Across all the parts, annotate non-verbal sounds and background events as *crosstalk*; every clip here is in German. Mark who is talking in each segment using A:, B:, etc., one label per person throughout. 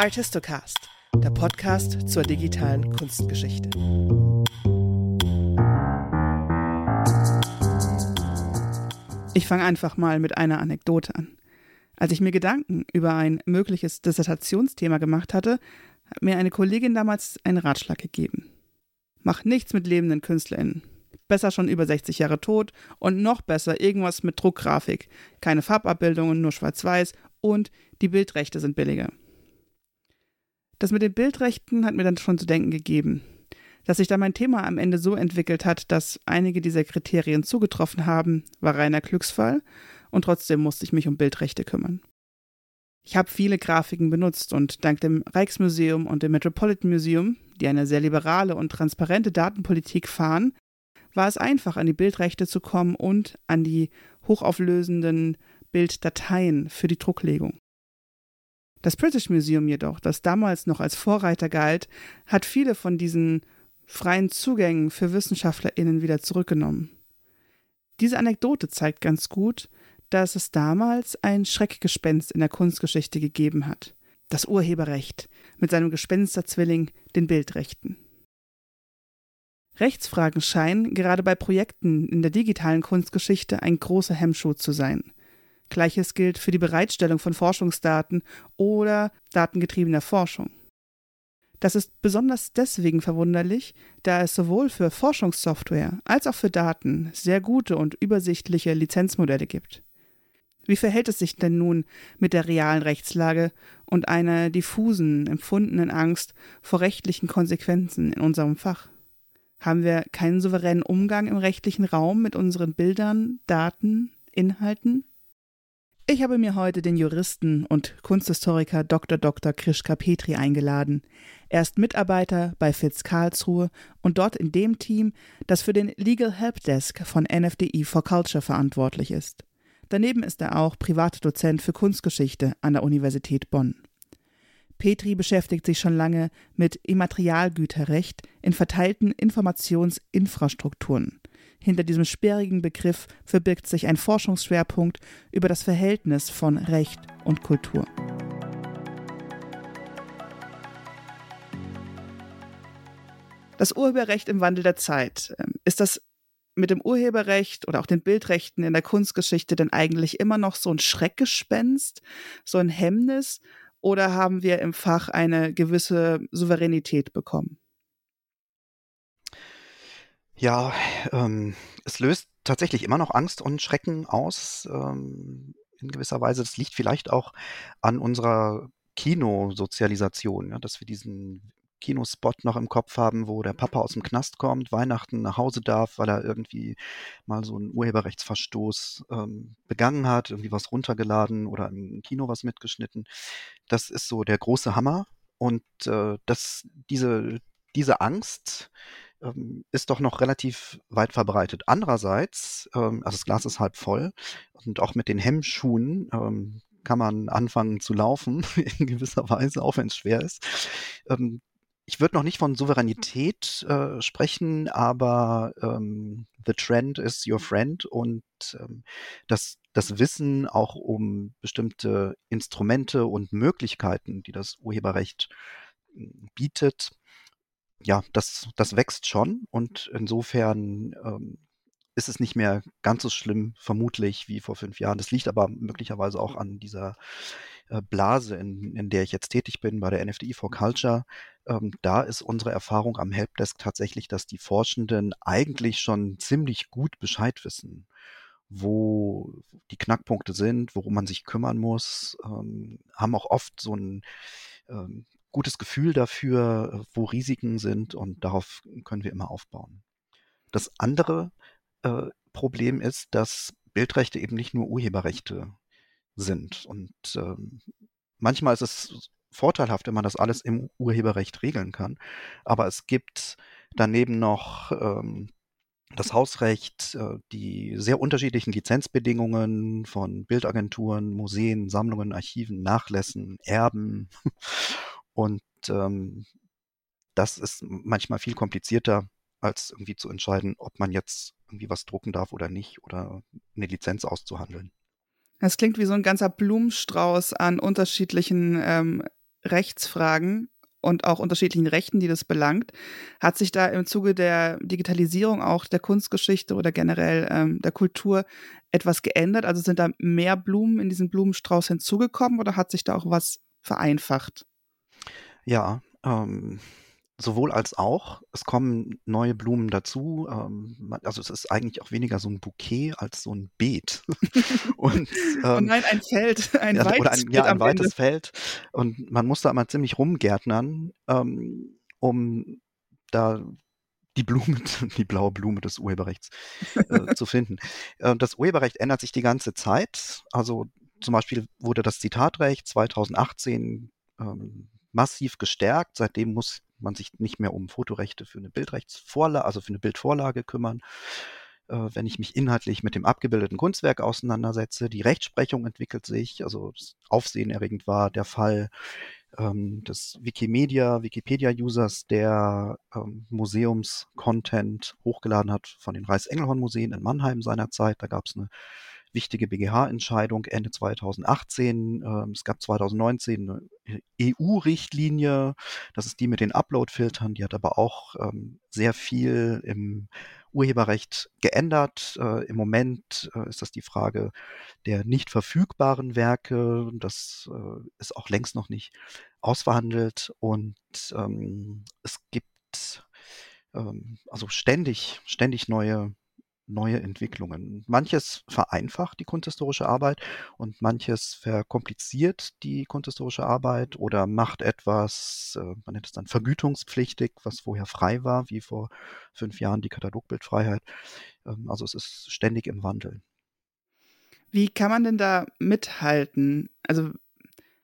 A: Artistocast, der Podcast zur digitalen Kunstgeschichte. Ich fange einfach mal mit einer Anekdote an. Als ich mir Gedanken über ein mögliches Dissertationsthema gemacht hatte, hat mir eine Kollegin damals einen Ratschlag gegeben. Mach nichts mit lebenden KünstlerInnen. Besser schon über 60 Jahre tot und noch besser irgendwas mit Druckgrafik. Keine Farbabbildungen, nur schwarz-weiß und die Bildrechte sind billiger. Das mit den Bildrechten hat mir dann schon zu denken gegeben. Dass sich da mein Thema am Ende so entwickelt hat, dass einige dieser Kriterien zugetroffen haben, war reiner Glücksfall und trotzdem musste ich mich um Bildrechte kümmern. Ich habe viele Grafiken benutzt und dank dem Rijksmuseum und dem Metropolitan Museum, die eine sehr liberale und transparente Datenpolitik fahren, war es einfach, an die Bildrechte zu kommen und an die hochauflösenden Bilddateien für die Drucklegung. Das British Museum jedoch, das damals noch als Vorreiter galt, hat viele von diesen freien Zugängen für WissenschaftlerInnen wieder zurückgenommen. Diese Anekdote zeigt ganz gut, dass es damals ein Schreckgespenst in der Kunstgeschichte gegeben hat. Das Urheberrecht mit seinem Gespensterzwilling, den Bildrechten. Rechtsfragen scheinen gerade bei Projekten in der digitalen Kunstgeschichte ein großer Hemmschuh zu sein. Gleiches gilt für die Bereitstellung von Forschungsdaten oder datengetriebener Forschung. Das ist besonders deswegen verwunderlich, da es sowohl für Forschungssoftware als auch für Daten sehr gute und übersichtliche Lizenzmodelle gibt. Wie verhält es sich denn nun mit der realen Rechtslage und einer diffusen, empfundenen Angst vor rechtlichen Konsequenzen in unserem Fach? Haben wir keinen souveränen Umgang im rechtlichen Raum mit unseren Bildern, Daten, Inhalten? Ich habe mir heute den Juristen und Kunsthistoriker Dr. Dr. Krischka Petri eingeladen. Er ist Mitarbeiter bei FITZ Karlsruhe und dort in dem Team, das für den Legal Help Desk von NFDI for Culture verantwortlich ist. Daneben ist er auch Privatdozent für Kunstgeschichte an der Universität Bonn. Petri beschäftigt sich schon lange mit Immaterialgüterrecht in verteilten Informationsinfrastrukturen. Hinter diesem sperrigen Begriff verbirgt sich ein Forschungsschwerpunkt über das Verhältnis von Recht und Kultur. Das Urheberrecht im Wandel der Zeit. Ähm, ist das mit dem Urheberrecht oder auch den Bildrechten in der Kunstgeschichte denn eigentlich immer noch so ein Schreckgespenst, so ein Hemmnis? Oder haben wir im Fach eine gewisse Souveränität bekommen?
B: Ja, ähm, es löst tatsächlich immer noch Angst und Schrecken aus. Ähm, in gewisser Weise. Das liegt vielleicht auch an unserer Kinosozialisation, ja, dass wir diesen Kinospot noch im Kopf haben, wo der Papa aus dem Knast kommt, Weihnachten nach Hause darf, weil er irgendwie mal so einen Urheberrechtsverstoß ähm, begangen hat, irgendwie was runtergeladen oder im Kino was mitgeschnitten. Das ist so der große Hammer. Und äh, das, diese, diese Angst ähm, ist doch noch relativ weit verbreitet. Andererseits, ähm, also das Glas ist halb voll und auch mit den Hemmschuhen ähm, kann man anfangen zu laufen, *laughs* in gewisser Weise, auch wenn es schwer ist. Ich würde noch nicht von Souveränität äh, sprechen, aber the trend is your friend und das, das Wissen auch um bestimmte Instrumente und Möglichkeiten, die das Urheberrecht hm, bietet, ja, das, das wächst schon und insofern ähm, ist es nicht mehr ganz so schlimm, vermutlich, wie vor fünf Jahren. Das liegt aber möglicherweise auch an dieser äh, Blase, in, in der ich jetzt tätig bin, bei der NFDI for Culture, ähm, da ist unsere Erfahrung am Helpdesk tatsächlich, dass die Forschenden eigentlich schon ziemlich gut Bescheid wissen, wo die Knackpunkte sind, worum man sich kümmern muss, ähm, haben auch oft so ein ähm, gutes Gefühl dafür, wo Risiken sind und darauf können wir immer aufbauen. Das andere äh, Problem ist, dass Bildrechte eben nicht nur Urheberrechte sind. Und ähm, manchmal ist es vorteilhaft, wenn man das alles im Urheberrecht regeln kann. Aber es gibt daneben noch ähm, das Hausrecht, äh, die sehr unterschiedlichen Lizenzbedingungen von Bildagenturen, Museen, Sammlungen, Archiven, Nachlässen, Erben. Und ähm, das ist manchmal viel komplizierter, als irgendwie zu entscheiden, ob man jetzt irgendwie was drucken darf oder nicht oder eine Lizenz auszuhandeln.
A: Es klingt wie so ein ganzer Blumenstrauß an unterschiedlichen ähm, Rechtsfragen und auch unterschiedlichen Rechten, die das belangt. Hat sich da im Zuge der Digitalisierung auch der Kunstgeschichte oder generell ähm, der Kultur etwas geändert? Also sind da mehr Blumen in diesen Blumenstrauß hinzugekommen oder hat sich da auch was vereinfacht?
B: Ja, ähm, sowohl als auch. Es kommen neue Blumen dazu. Ähm, also es ist eigentlich auch weniger so ein Bouquet als so ein Beet. *laughs*
A: Und, *laughs* oh ähm, nein, ein Feld, ein
B: ja,
A: weites
B: oder ein, ja, ein weites Feld. Und man muss da immer ziemlich rumgärtnern, ähm, um da die Blume, *laughs* die blaue Blume des Urheberrechts äh, zu finden. Äh, das Urheberrecht ändert sich die ganze Zeit. Also zum Beispiel wurde das Zitatrecht 2018 ähm, massiv gestärkt. Seitdem muss man sich nicht mehr um Fotorechte für eine Bildrechtsvorlage, also für eine Bildvorlage kümmern. Äh, wenn ich mich inhaltlich mit dem abgebildeten Kunstwerk auseinandersetze, die Rechtsprechung entwickelt sich, also aufsehenerregend war der Fall ähm, des Wikimedia, Wikipedia-Users, der ähm, Museums-Content hochgeladen hat von den Reichsengelhorn-Museen in Mannheim seinerzeit. Da gab es eine wichtige BGH-Entscheidung Ende 2018. Ähm, es gab 2019 eine EU-Richtlinie, das ist die mit den Upload-Filtern, die hat aber auch ähm, sehr viel im Urheberrecht geändert. Äh, Im Moment äh, ist das die Frage der nicht verfügbaren Werke. Das äh, ist auch längst noch nicht ausverhandelt und ähm, es gibt ähm, also ständig, ständig neue neue Entwicklungen. Manches vereinfacht die kunsthistorische Arbeit und manches verkompliziert die kunsthistorische Arbeit oder macht etwas, äh, man nennt es dann vergütungspflichtig, was vorher frei war, wie vor fünf Jahren die Katalogbildfreiheit. Ähm, also es ist ständig im Wandel.
A: Wie kann man denn da mithalten? Also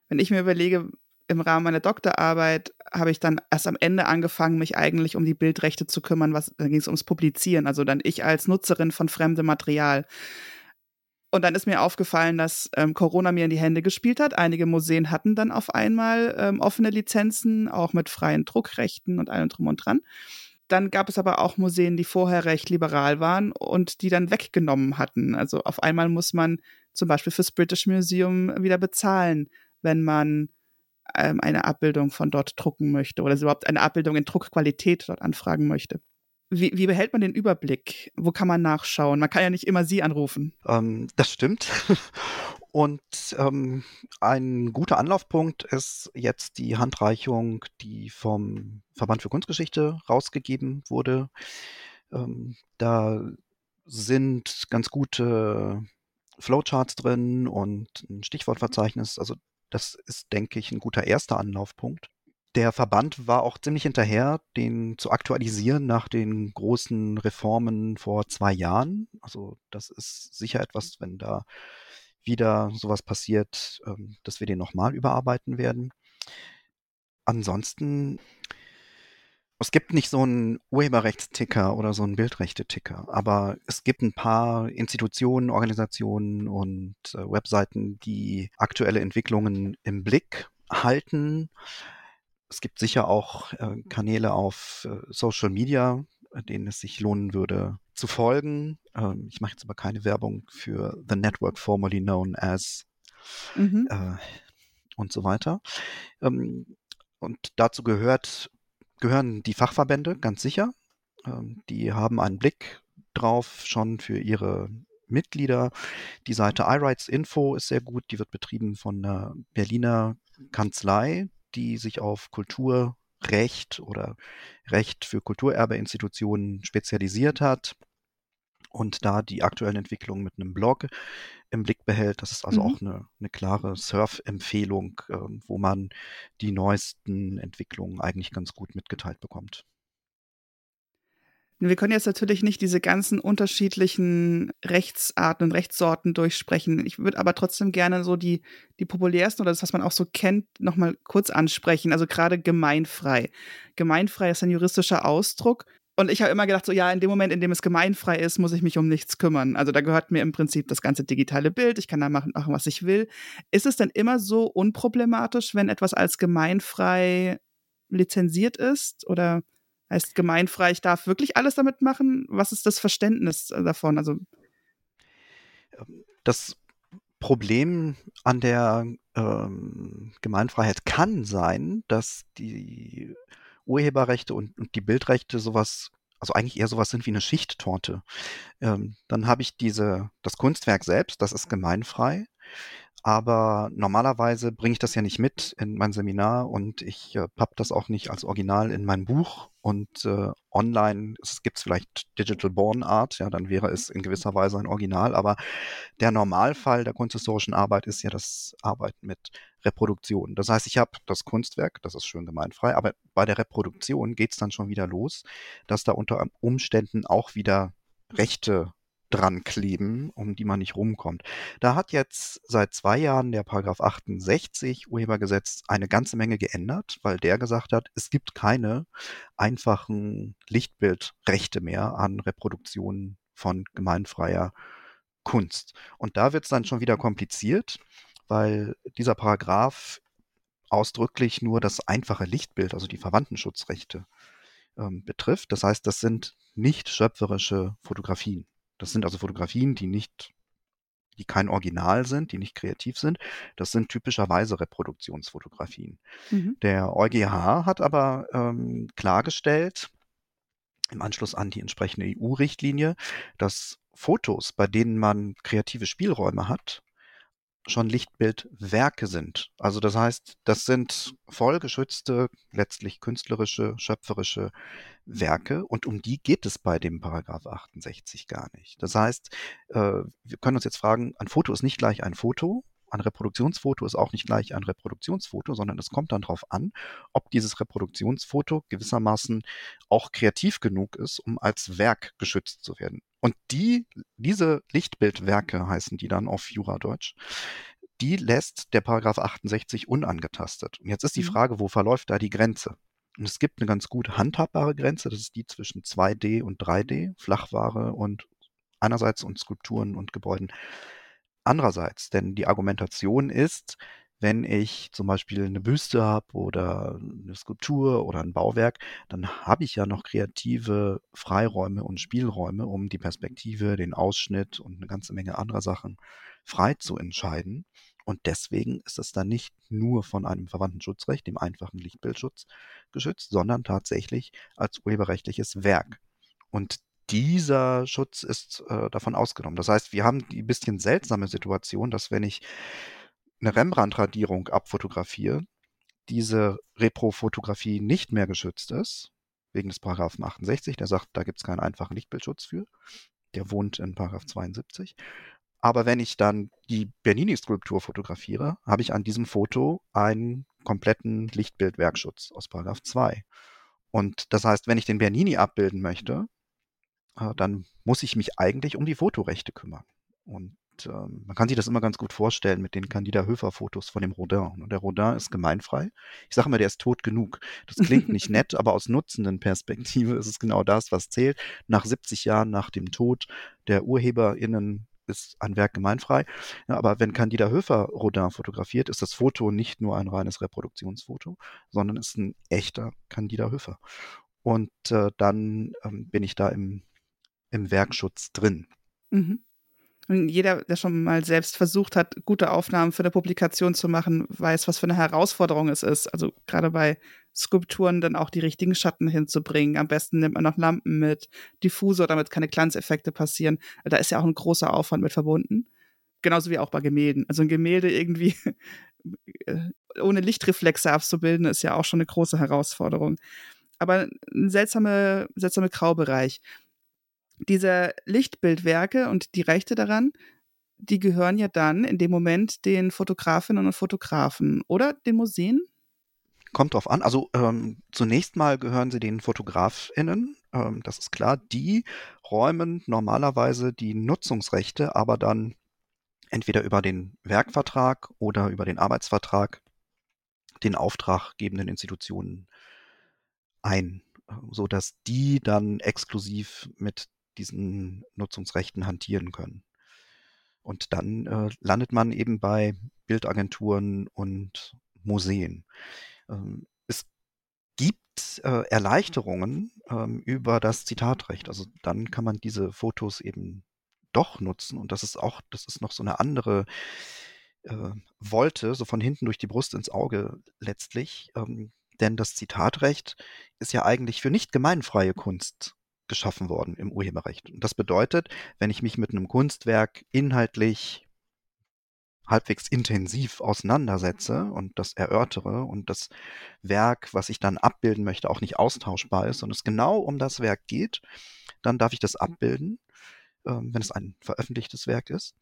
A: wenn ich mir überlege, im Rahmen meiner Doktorarbeit habe ich dann erst am Ende angefangen, mich eigentlich um die Bildrechte zu kümmern. Was, dann ging es ums Publizieren, also dann ich als Nutzerin von fremdem Material. Und dann ist mir aufgefallen, dass ähm, Corona mir in die Hände gespielt hat. Einige Museen hatten dann auf einmal ähm, offene Lizenzen, auch mit freien Druckrechten und allem drum und dran. Dann gab es aber auch Museen, die vorher recht liberal waren und die dann weggenommen hatten. Also auf einmal muss man zum Beispiel fürs British Museum wieder bezahlen, wenn man ähm, eine Abbildung von dort drucken möchte oder überhaupt eine Abbildung in Druckqualität dort anfragen möchte. Wie, wie, behält man den Überblick? Wo kann man nachschauen? Man kann ja nicht immer Sie anrufen.
B: Ähm, das stimmt. *laughs* Und ähm, ein guter Anlaufpunkt ist jetzt die Handreichung, die vom Verband für Kunstgeschichte rausgegeben wurde. Ähm, da sind ganz gute Flowcharts drin und ein Stichwortverzeichnis. Also das ist, denke ich, ein guter erster Anlaufpunkt. Der Verband war auch ziemlich hinterher, den zu aktualisieren nach den großen Reformen vor zwei Jahren. Also das ist sicher etwas, wenn da wieder sowas passiert, ähm, dass wir den nochmal überarbeiten werden. Ansonsten es gibt nicht so einen Urheberrechtsticker oder so einen Bildrechte-Ticker, aber es gibt ein paar Institutionen, Organisationen und äh, Webseiten, die aktuelle Entwicklungen im Blick halten. Es gibt sicher auch äh, Kanäle auf äh, Social Media, denen es sich lohnen würde zu folgen. Ähm, ich mache jetzt aber keine Werbung für The Network formerly known as mhm. Äh, und so weiter. Ähm, und dazu gehört gehören die Fachverbände, ganz sicher. Ähm, die haben einen Blick drauf schon für ihre Mitglieder. Die Seite iRights Info ist sehr gut. Die wird betrieben von einer Berliner Kanzlei, die sich auf Kulturrecht oder Recht für Kulturerbeinstitutionen spezialisiert hat und da die aktuellen Entwicklungen mit einem Blog im Blick behält. Das ist also mhm. auch eine, eine klare Surf-Empfehlung, äh, wo man die neuesten Entwicklungen eigentlich ganz gut mitgeteilt bekommt.
A: Wir können jetzt natürlich nicht diese ganzen unterschiedlichen Rechtsarten und Rechtssorten durchsprechen. Ich würde aber trotzdem gerne so die, die populärsten oder das, was man auch so kennt, nochmal kurz ansprechen. Also gerade gemeinfrei. Gemeinfrei ist ein juristischer Ausdruck und ich habe immer gedacht, so ja, in dem Moment, in dem es gemeinfrei ist, muss ich mich um nichts kümmern. Also da gehört mir im Prinzip das ganze digitale Bild, ich kann da machen, machen was ich will. Ist es denn immer so unproblematisch, wenn etwas als gemeinfrei lizenziert ist? Oder heißt gemeinfrei, ich darf wirklich alles damit machen? Was ist das Verständnis davon? Also
B: das Problem an der ähm, Gemeinfreiheit kann sein, dass die Urheberrechte und, und die Bildrechte sowas, also eigentlich eher sowas sind wie eine Schichttorte. Ähm, dann habe ich diese, das Kunstwerk selbst, das ist gemeinfrei. Aber normalerweise bringe ich das ja nicht mit in mein Seminar und ich äh, papp das auch nicht als Original in mein Buch. Und äh, online gibt es vielleicht Digital Born Art, ja, dann wäre es in gewisser Weise ein Original. Aber der Normalfall der kunsthistorischen Arbeit ist ja das Arbeiten mit Reproduktion. Das heißt, ich habe das Kunstwerk, das ist schön gemeinfrei, aber bei der Reproduktion geht es dann schon wieder los, dass da unter Umständen auch wieder Rechte dran kleben, um die man nicht rumkommt. Da hat jetzt seit zwei Jahren der Paragraph 68 Urhebergesetz eine ganze Menge geändert, weil der gesagt hat, es gibt keine einfachen Lichtbildrechte mehr an Reproduktionen von gemeinfreier Kunst. Und da wird es dann schon wieder kompliziert, weil dieser Paragraph ausdrücklich nur das einfache Lichtbild, also die Verwandtenschutzrechte, ähm, betrifft. Das heißt, das sind nicht schöpferische Fotografien. Das sind also Fotografien, die nicht, die kein Original sind, die nicht kreativ sind. Das sind typischerweise Reproduktionsfotografien. Mhm. Der EuGH hat aber ähm, klargestellt, im Anschluss an die entsprechende EU-Richtlinie, dass Fotos, bei denen man kreative Spielräume hat, schon Lichtbildwerke sind. Also das heißt, das sind vollgeschützte, letztlich künstlerische, schöpferische Werke und um die geht es bei dem Paragraph 68 gar nicht. Das heißt, äh, wir können uns jetzt fragen, ein Foto ist nicht gleich ein Foto, ein Reproduktionsfoto ist auch nicht gleich ein Reproduktionsfoto, sondern es kommt dann darauf an, ob dieses Reproduktionsfoto gewissermaßen auch kreativ genug ist, um als Werk geschützt zu werden. Und die, diese Lichtbildwerke heißen die dann auf Juradeutsch, die lässt der Paragraph 68 unangetastet. Und jetzt ist die mhm. Frage, wo verläuft da die Grenze? Und es gibt eine ganz gut handhabbare Grenze, das ist die zwischen 2D und 3D, Flachware und einerseits und Skulpturen und Gebäuden andererseits. Denn die Argumentation ist, wenn ich zum Beispiel eine Büste habe oder eine Skulptur oder ein Bauwerk, dann habe ich ja noch kreative Freiräume und Spielräume, um die Perspektive, den Ausschnitt und eine ganze Menge anderer Sachen frei zu entscheiden. Und deswegen ist es dann nicht nur von einem verwandten Schutzrecht, dem einfachen Lichtbildschutz, geschützt, sondern tatsächlich als urheberrechtliches Werk. Und dieser Schutz ist äh, davon ausgenommen. Das heißt, wir haben die bisschen seltsame Situation, dass wenn ich eine Rembrandt-Radierung abfotografiere, diese Repro-Fotografie nicht mehr geschützt ist, wegen des Paragraphen 68, der sagt, da gibt es keinen einfachen Lichtbildschutz für. Der wohnt in Paragraph 72. Aber wenn ich dann die Bernini-Skulptur fotografiere, habe ich an diesem Foto einen kompletten Lichtbildwerkschutz aus Paragraph 2. Und das heißt, wenn ich den Bernini abbilden möchte, äh, dann muss ich mich eigentlich um die Fotorechte kümmern. Und ähm, man kann sich das immer ganz gut vorstellen mit den Candida Höfer-Fotos von dem Rodin. Und der Rodin ist gemeinfrei. Ich sage immer, der ist tot genug. Das klingt nicht *laughs* nett, aber aus nutzenden Perspektive ist es genau das, was zählt. Nach 70 Jahren nach dem Tod der UrheberInnen ist ein Werk gemeinfrei. Ja, aber wenn Candida Höfer Rodin fotografiert, ist das Foto nicht nur ein reines Reproduktionsfoto, sondern ist ein echter Candida Höfer. Und äh, dann ähm, bin ich da im, im Werkschutz drin. Mhm.
A: Und jeder, der schon mal selbst versucht hat, gute Aufnahmen für eine Publikation zu machen, weiß, was für eine Herausforderung es ist. Also gerade bei Skulpturen dann auch die richtigen Schatten hinzubringen. Am besten nimmt man noch Lampen mit, Diffusor, damit keine Glanzeffekte passieren. Da ist ja auch ein großer Aufwand mit verbunden. Genauso wie auch bei Gemälden. Also ein Gemälde irgendwie *laughs* äh, ohne Lichtreflexe abzubilden, ist ja auch schon eine große Herausforderung. Aber ein seltsamer seltsame Graubereich diese Lichtbildwerke und die Rechte daran, die gehören ja dann in dem Moment den Fotografinnen und Fotografen oder den Museen?
B: Kommt drauf an. Also ähm, zunächst mal gehören sie den FotografInnen, ähm, das ist klar. Die räumen normalerweise die Nutzungsrechte, aber dann entweder über den Werkvertrag oder über den Arbeitsvertrag den auftraggebenden Institutionen ein, sodass die dann exklusiv mit diesen Nutzungsrechten hantieren können. Und dann äh, landet man eben bei Bildagenturen und Museen. Ähm, es gibt äh, Erleichterungen ähm, über das Zitatrecht. Also dann kann man diese Fotos eben doch nutzen. Und das ist auch, das ist noch so eine andere äh, Wolte, so von hinten durch die Brust ins Auge letztlich. Ähm, denn das Zitatrecht ist ja eigentlich für nicht gemeinfreie Kunst geschaffen worden im Urheberrecht. Und das bedeutet, wenn ich mich mit einem Kunstwerk inhaltlich halbwegs intensiv auseinandersetze und das erörtere und das Werk, was ich dann abbilden möchte, auch nicht austauschbar ist und es genau um das Werk geht, dann darf ich das abbilden, äh, wenn es ein veröffentlichtes Werk ist.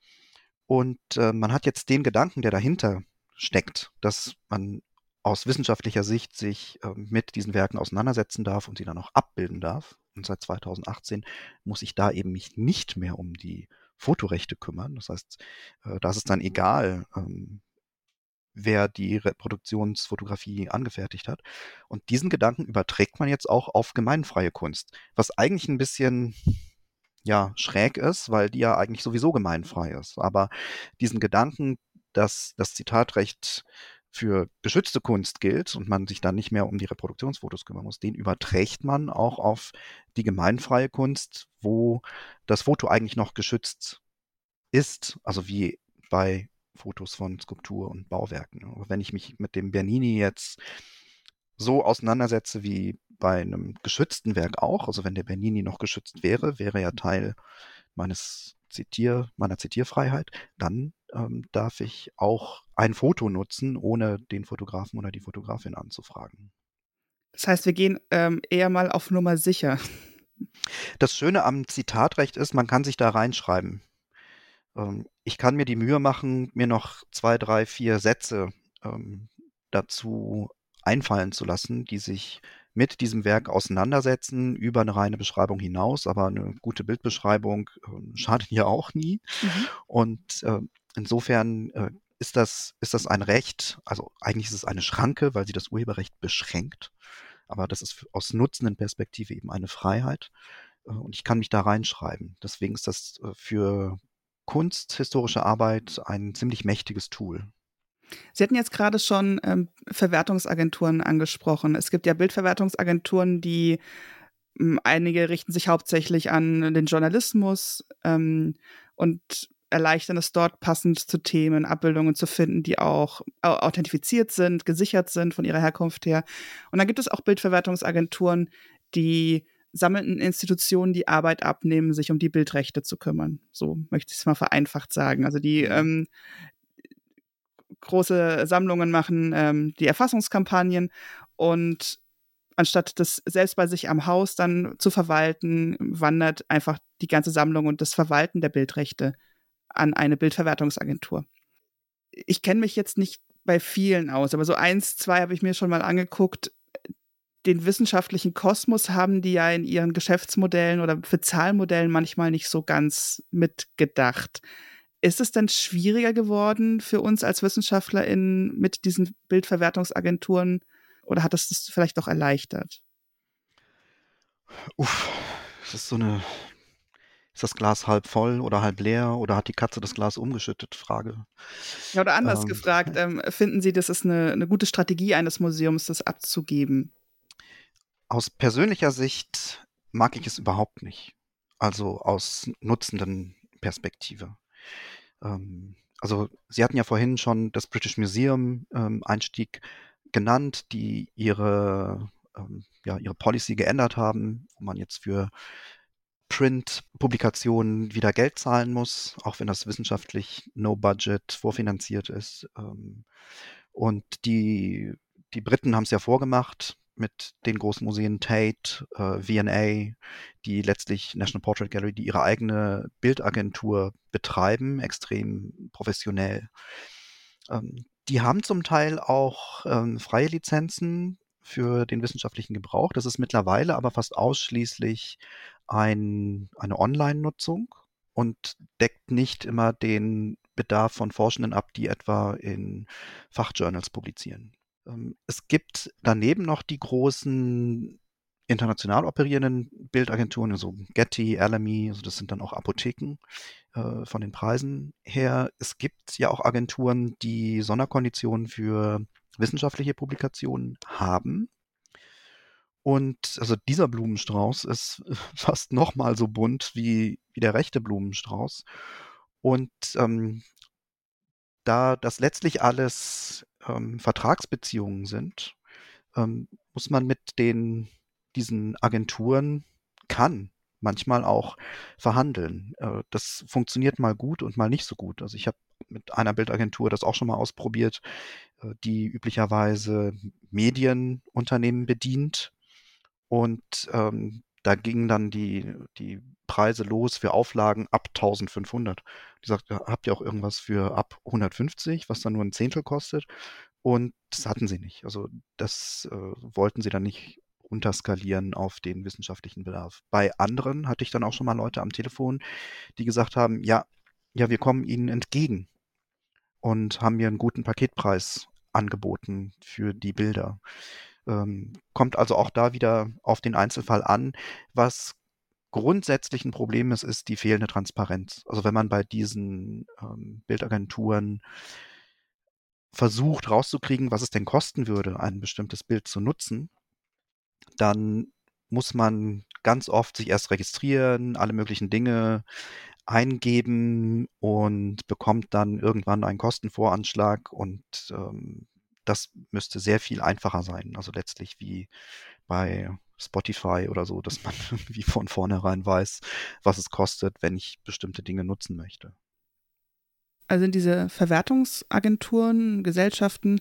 B: Und äh, man hat jetzt den Gedanken, der dahinter steckt, dass man aus wissenschaftlicher Sicht sich äh, mit diesen Werken auseinandersetzen darf und sie dann auch abbilden darf. Und seit 2018 muss ich da eben mich nicht mehr um die Fotorechte kümmern. Das heißt, äh, da ist es dann egal, ähm, wer die Reproduktionsfotografie angefertigt hat. Und diesen Gedanken überträgt man jetzt auch auf gemeinfreie Kunst, was eigentlich ein bisschen ja schräg ist, weil die ja eigentlich sowieso gemeinfrei ist. Aber diesen Gedanken, dass das Zitatrecht für geschützte Kunst gilt und man sich dann nicht mehr um die Reproduktionsfotos kümmern muss, den überträgt man auch auf die gemeinfreie Kunst, wo das Foto eigentlich noch geschützt ist, also wie bei Fotos von Skulptur und Bauwerken. Aber wenn ich mich mit dem Bernini jetzt so auseinandersetze wie bei einem geschützten Werk auch, also wenn der Bernini noch geschützt wäre, wäre er Teil meines Zitier, meiner Zitierfreiheit, dann ähm, darf ich auch ein Foto nutzen, ohne den Fotografen oder die Fotografin anzufragen.
A: Das heißt, wir gehen ähm, eher mal auf Nummer sicher.
B: Das Schöne am Zitatrecht ist, man kann sich da reinschreiben. Ähm, ich kann mir die Mühe machen, mir noch zwei, drei, vier Sätze ähm, dazu einfallen zu lassen, die sich mit diesem Werk auseinandersetzen, über eine reine Beschreibung hinaus, aber eine gute Bildbeschreibung äh, *laughs* schadet ja auch nie. Mhm. Und äh, insofern äh, ist, das, ist das ein Recht, also eigentlich ist es eine Schranke, weil sie das Urheberrecht beschränkt, aber das ist aus nutzenden Perspektive eben eine Freiheit äh, und ich kann mich da reinschreiben. Deswegen ist das äh, für kunsthistorische Arbeit ein ziemlich mächtiges Tool.
A: Sie hatten jetzt gerade schon ähm, Verwertungsagenturen angesprochen. Es gibt ja Bildverwertungsagenturen, die ähm, einige richten sich hauptsächlich an den Journalismus ähm, und erleichtern es dort passend zu Themen, Abbildungen zu finden, die auch authentifiziert sind, gesichert sind von ihrer Herkunft her. Und dann gibt es auch Bildverwertungsagenturen, die sammelnden Institutionen die Arbeit abnehmen, sich um die Bildrechte zu kümmern. So möchte ich es mal vereinfacht sagen. Also die ähm, große Sammlungen machen, ähm, die Erfassungskampagnen und anstatt das selbst bei sich am Haus dann zu verwalten, wandert einfach die ganze Sammlung und das Verwalten der Bildrechte an eine Bildverwertungsagentur. Ich kenne mich jetzt nicht bei vielen aus, aber so eins, zwei habe ich mir schon mal angeguckt. Den wissenschaftlichen Kosmos haben die ja in ihren Geschäftsmodellen oder für Zahlmodellen manchmal nicht so ganz mitgedacht. Ist es denn schwieriger geworden für uns als WissenschaftlerInnen mit diesen Bildverwertungsagenturen oder hat das das vielleicht doch erleichtert?
B: Uff, das ist so eine, ist das Glas halb voll oder halb leer oder hat die Katze das Glas umgeschüttet? Frage.
A: Ja, oder anders ähm, gefragt, ähm, finden Sie, das ist eine, eine gute Strategie eines Museums, das abzugeben?
B: Aus persönlicher Sicht mag ich es überhaupt nicht. Also aus nutzenden Perspektive. Ähm, also Sie hatten ja vorhin schon das British Museum ähm, Einstieg genannt, die ihre, ähm, ja, ihre Policy geändert haben, wo man jetzt für Print-Publikationen wieder Geld zahlen muss, auch wenn das wissenschaftlich no-budget vorfinanziert ist. Ähm, und die, die Briten haben es ja vorgemacht, mit den großen Museen Tate, äh, V&A, die letztlich National Portrait Gallery, die ihre eigene Bildagentur betreiben, extrem professionell. Ähm, die haben zum Teil auch ähm, freie Lizenzen für den wissenschaftlichen Gebrauch. Das ist mittlerweile aber fast ausschließlich ein, eine Online-Nutzung und deckt nicht immer den Bedarf von Forschenden ab, die etwa in Fachjournals publizieren. Ähm, es gibt daneben noch die großen international operierenden Bildagenturen, also Getty, Alamy, also das sind dann auch Apotheken äh, von den Preisen her. Es gibt ja auch Agenturen, die Sonderkonditionen für wissenschaftliche Publikationen haben. Und also dieser Blumenstrauß ist *laughs* fast nochmal so bunt wie, wie der rechte Blumenstrauß. Und ähm, da das letztlich alles ähm, Vertragsbeziehungen sind, ähm, muss man mit den, diesen Agenturen, kann manchmal auch verhandeln. Äh, das funktioniert mal gut und mal nicht so gut. Also ich habe mit einer Bildagentur das auch schon mal ausprobiert, äh, die üblicherweise Medienunternehmen bedient. Und ähm, da gingen dann die, die Preise los für Auflagen ab 1500. Die sagte, habt ihr auch irgendwas für ab 150, was dann nur ein Zehntel kostet? Und das hatten sie nicht. Also das äh, wollten sie dann nicht runterskalieren auf den wissenschaftlichen Bedarf. Bei anderen hatte ich dann auch schon mal Leute am Telefon, die gesagt haben, ja, ja, wir kommen ihnen entgegen und haben mir einen guten Paketpreis angeboten für die Bilder. Ähm, kommt also auch da wieder auf den Einzelfall an. Was grundsätzlich ein Problem ist, ist die fehlende Transparenz. Also wenn man bei diesen ähm, Bildagenturen versucht rauszukriegen, was es denn kosten würde, ein bestimmtes Bild zu nutzen, dann muss man ganz oft sich erst registrieren, alle möglichen Dinge eingeben und bekommt dann irgendwann einen Kostenvoranschlag und ähm, das müsste sehr viel einfacher sein. Also letztlich wie bei Spotify oder so, dass *laughs* man wie von vornherein weiß, was es kostet, wenn ich bestimmte Dinge nutzen möchte.
A: Also sind diese Verwertungsagenturen, Gesellschaften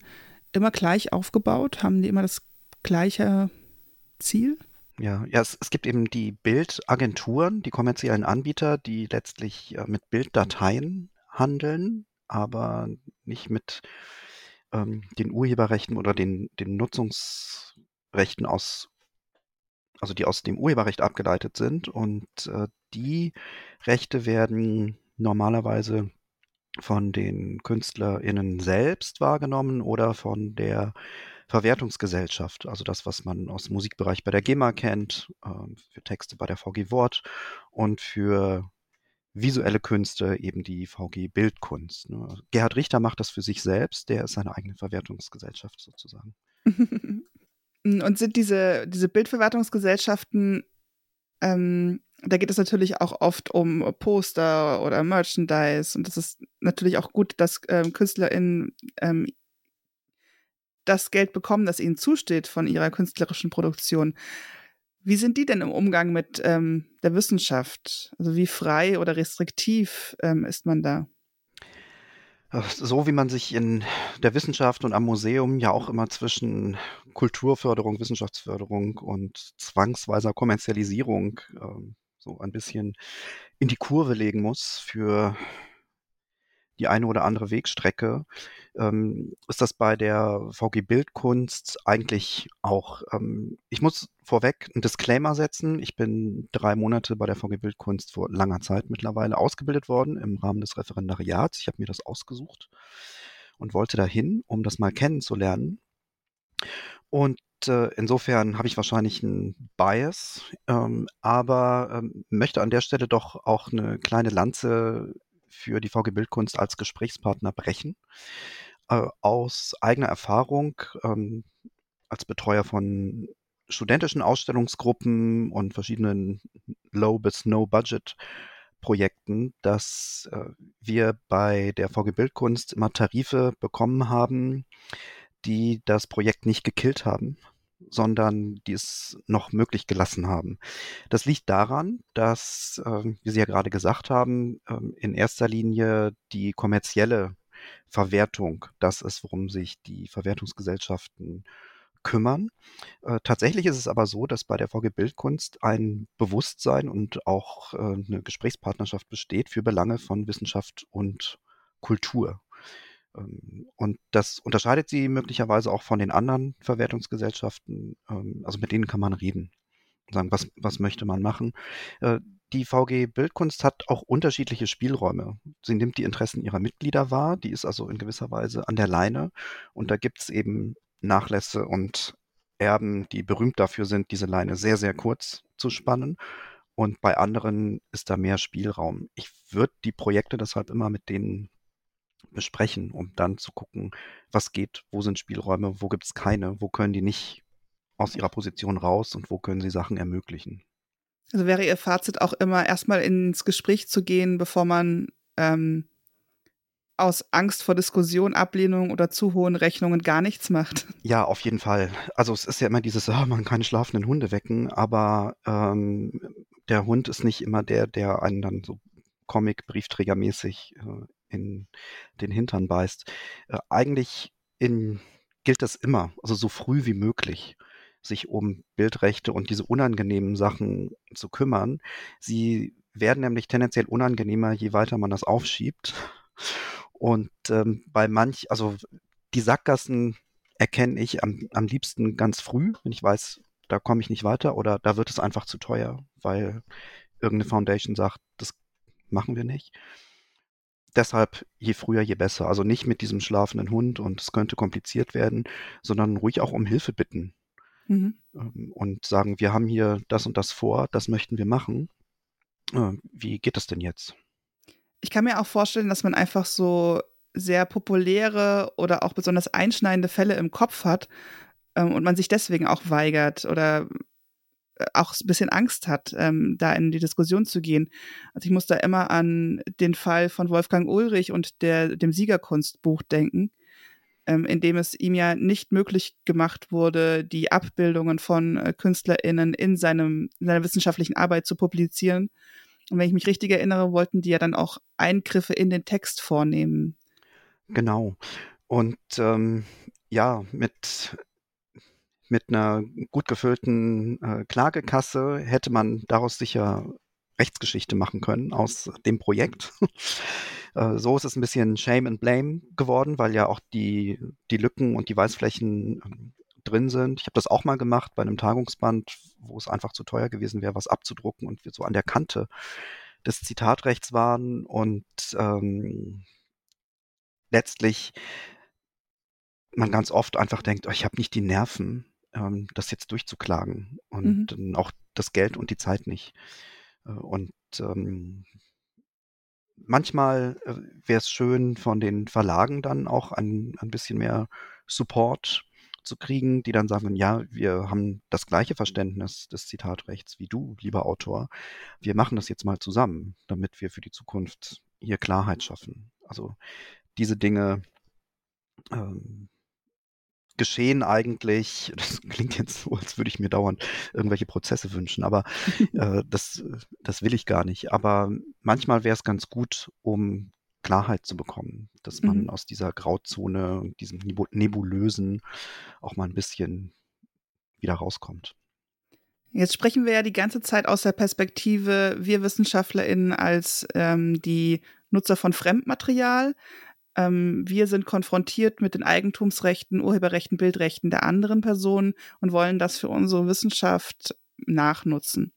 A: immer gleich aufgebaut? Haben die immer das gleiche Ziel?
B: Ja, ja es, es gibt eben die Bildagenturen, die kommerziellen Anbieter, die letztlich äh, mit Bilddateien handeln, aber nicht mit ähm, den Urheberrechten oder den, den Nutzungsrechten aus, also die aus dem Urheberrecht abgeleitet sind. Und äh, die Rechte werden normalerweise von den KünstlerInnen selbst wahrgenommen oder von der Verwertungsgesellschaft, also das, was man aus dem Musikbereich bei der GEMA kennt, ähm, für Texte bei der VG Wort und für visuelle Künste eben die VG Bildkunst. Ne? Gerhard Richter macht das für sich selbst, der ist seine eigene Verwertungsgesellschaft sozusagen. *laughs*
A: und sind diese, diese Bildverwertungsgesellschaften, ähm, da geht es natürlich auch oft um Poster oder Merchandise und das ist natürlich auch gut, dass ähm, KünstlerInnen ähm, das Geld bekommen, das ihnen zusteht von ihrer künstlerischen Produktion. Wie sind die denn im Umgang mit ähm, der Wissenschaft? Also wie frei oder restriktiv ähm, ist man da?
B: So wie man sich in der Wissenschaft und am Museum ja auch immer zwischen Kulturförderung, Wissenschaftsförderung und zwangsweiser Kommerzialisierung äh, so ein bisschen in die Kurve legen muss für die eine oder andere Wegstrecke, ähm, ist das bei der VG Bildkunst eigentlich auch. Ähm, ich muss vorweg einen Disclaimer setzen. Ich bin drei Monate bei der VG Bildkunst vor langer Zeit mittlerweile ausgebildet worden im Rahmen des Referendariats. Ich habe mir das ausgesucht und wollte dahin, um das mal kennenzulernen. Und äh, insofern habe ich wahrscheinlich einen Bias, ähm, aber ähm, möchte an der Stelle doch auch eine kleine Lanze für die VG Bildkunst als Gesprächspartner brechen. Äh, aus eigener Erfahrung ähm, als Betreuer von studentischen Ausstellungsgruppen und verschiedenen Low- bis No-Budget-Projekten, dass äh, wir bei der VG Bildkunst immer Tarife bekommen haben, die das Projekt nicht gekillt haben, sondern die es noch möglich gelassen haben. Das liegt daran, dass, äh, wie Sie ja gerade gesagt haben, äh, in erster Linie die kommerzielle Verwertung das ist, worum sich die Verwertungsgesellschaften kümmern. Äh, tatsächlich ist es aber so, dass bei der VG Bildkunst ein Bewusstsein und auch äh, eine Gesprächspartnerschaft besteht für Belange von Wissenschaft und Kultur. Ähm, und das unterscheidet sie möglicherweise auch von den anderen Verwertungsgesellschaften. Ähm, also mit denen kann man reden sagen, was, was möchte man machen. Äh, die VG Bildkunst hat auch unterschiedliche Spielräume. Sie nimmt die Interessen ihrer Mitglieder wahr, die ist also in gewisser Weise an der Leine. Und da gibt es eben Nachlässe und Erben, die berühmt dafür sind, diese Leine sehr, sehr kurz zu spannen. Und bei anderen ist da mehr Spielraum. Ich würde die Projekte deshalb immer mit denen besprechen, um dann zu gucken, was geht, wo sind Spielräume, wo gibt es keine, wo können die nicht aus ihrer Position raus und wo können sie Sachen ermöglichen.
A: Also wäre Ihr Fazit auch immer erstmal ins Gespräch zu gehen, bevor man ähm, aus Angst vor Diskussion, Ablehnung oder zu hohen Rechnungen gar nichts macht. *laughs*
B: Ja, auf jeden Fall. Also es ist ja immer dieses, ah, man kann schlafenden Hunde wecken, aber ähm, der Hund ist nicht immer der, der einen dann so Comic-Briefträgermäßig äh, in den Hintern beißt. Äh, eigentlich in, gilt das immer, also so früh wie möglich sich um Bildrechte und diese unangenehmen Sachen zu kümmern. Sie werden nämlich tendenziell unangenehmer, je weiter man das aufschiebt. Und ähm, bei manch, also die Sackgassen erkenne ich am, am liebsten ganz früh, wenn ich weiß, da komme ich nicht weiter oder da wird es einfach zu teuer, weil irgendeine Foundation sagt, das machen wir nicht. Deshalb je früher, je besser. Also nicht mit diesem schlafenden Hund und es könnte kompliziert werden, sondern ruhig auch um Hilfe bitten. Mhm. Ähm, und sagen, wir haben hier das und das vor, das möchten wir machen. Äh, wie geht das denn jetzt?
A: Ich kann mir auch vorstellen, dass man einfach so sehr populäre oder auch besonders einschneidende Fälle im Kopf hat ähm, und man sich deswegen auch weigert oder auch ein bisschen Angst hat, ähm, da in die Diskussion zu gehen. Also ich muss da immer an den Fall von Wolfgang Ulrich und der, dem Siegerkunstbuch denken, ähm, in dem es ihm ja nicht möglich gemacht wurde, die Abbildungen von äh, KünstlerInnen in, seinem, in seiner wissenschaftlichen Arbeit zu publizieren, und wenn ich mich richtig erinnere, wollten die ja dann auch Eingriffe in den Text vornehmen.
B: Genau. Und ähm, ja, mit, mit einer gut gefüllten äh, Klagekasse hätte man daraus sicher Rechtsgeschichte machen können aus dem Projekt. *laughs* äh, so ist es ein bisschen Shame and Blame geworden, weil ja auch die, die Lücken und die Weißflächen ähm, drin sind. Ich habe das auch mal gemacht bei einem Tagungsband, wo es einfach zu teuer gewesen wäre, was abzudrucken und wir so an der Kante des Zitatrechts waren und ähm, letztlich man ganz oft einfach denkt, oh, ich habe nicht die Nerven, ähm, das jetzt durchzuklagen und mhm. auch das Geld und die Zeit nicht. Äh, und ähm, manchmal äh, wäre es schön, von den Verlagen dann auch ein, ein bisschen mehr Support zu kriegen, die dann sagen, ja, wir haben das gleiche Verständnis des Zitatrechts wie du, lieber Autor. Wir machen das jetzt mal zusammen, damit wir für die Zukunft hier Klarheit schaffen. Also diese Dinge ähm, geschehen eigentlich, *laughs* das klingt jetzt so, als würde ich mir dauernd irgendwelche Prozesse wünschen, aber *laughs* äh, das, das will ich gar nicht. Aber manchmal wäre es ganz gut, um Klarheit zu bekommen, dass man mhm. aus dieser Grauzone, diesem Nebulösen auch mal ein bisschen wieder rauskommt.
A: Jetzt sprechen wir ja die ganze Zeit aus der Perspektive, wir WissenschaftlerInnen als ähm, die Nutzer von Fremdmaterial. Ähm, wir sind konfrontiert mit den Eigentumsrechten, Urheberrechten, Bildrechten der anderen Personen und wollen das für unsere Wissenschaft nachnutzen.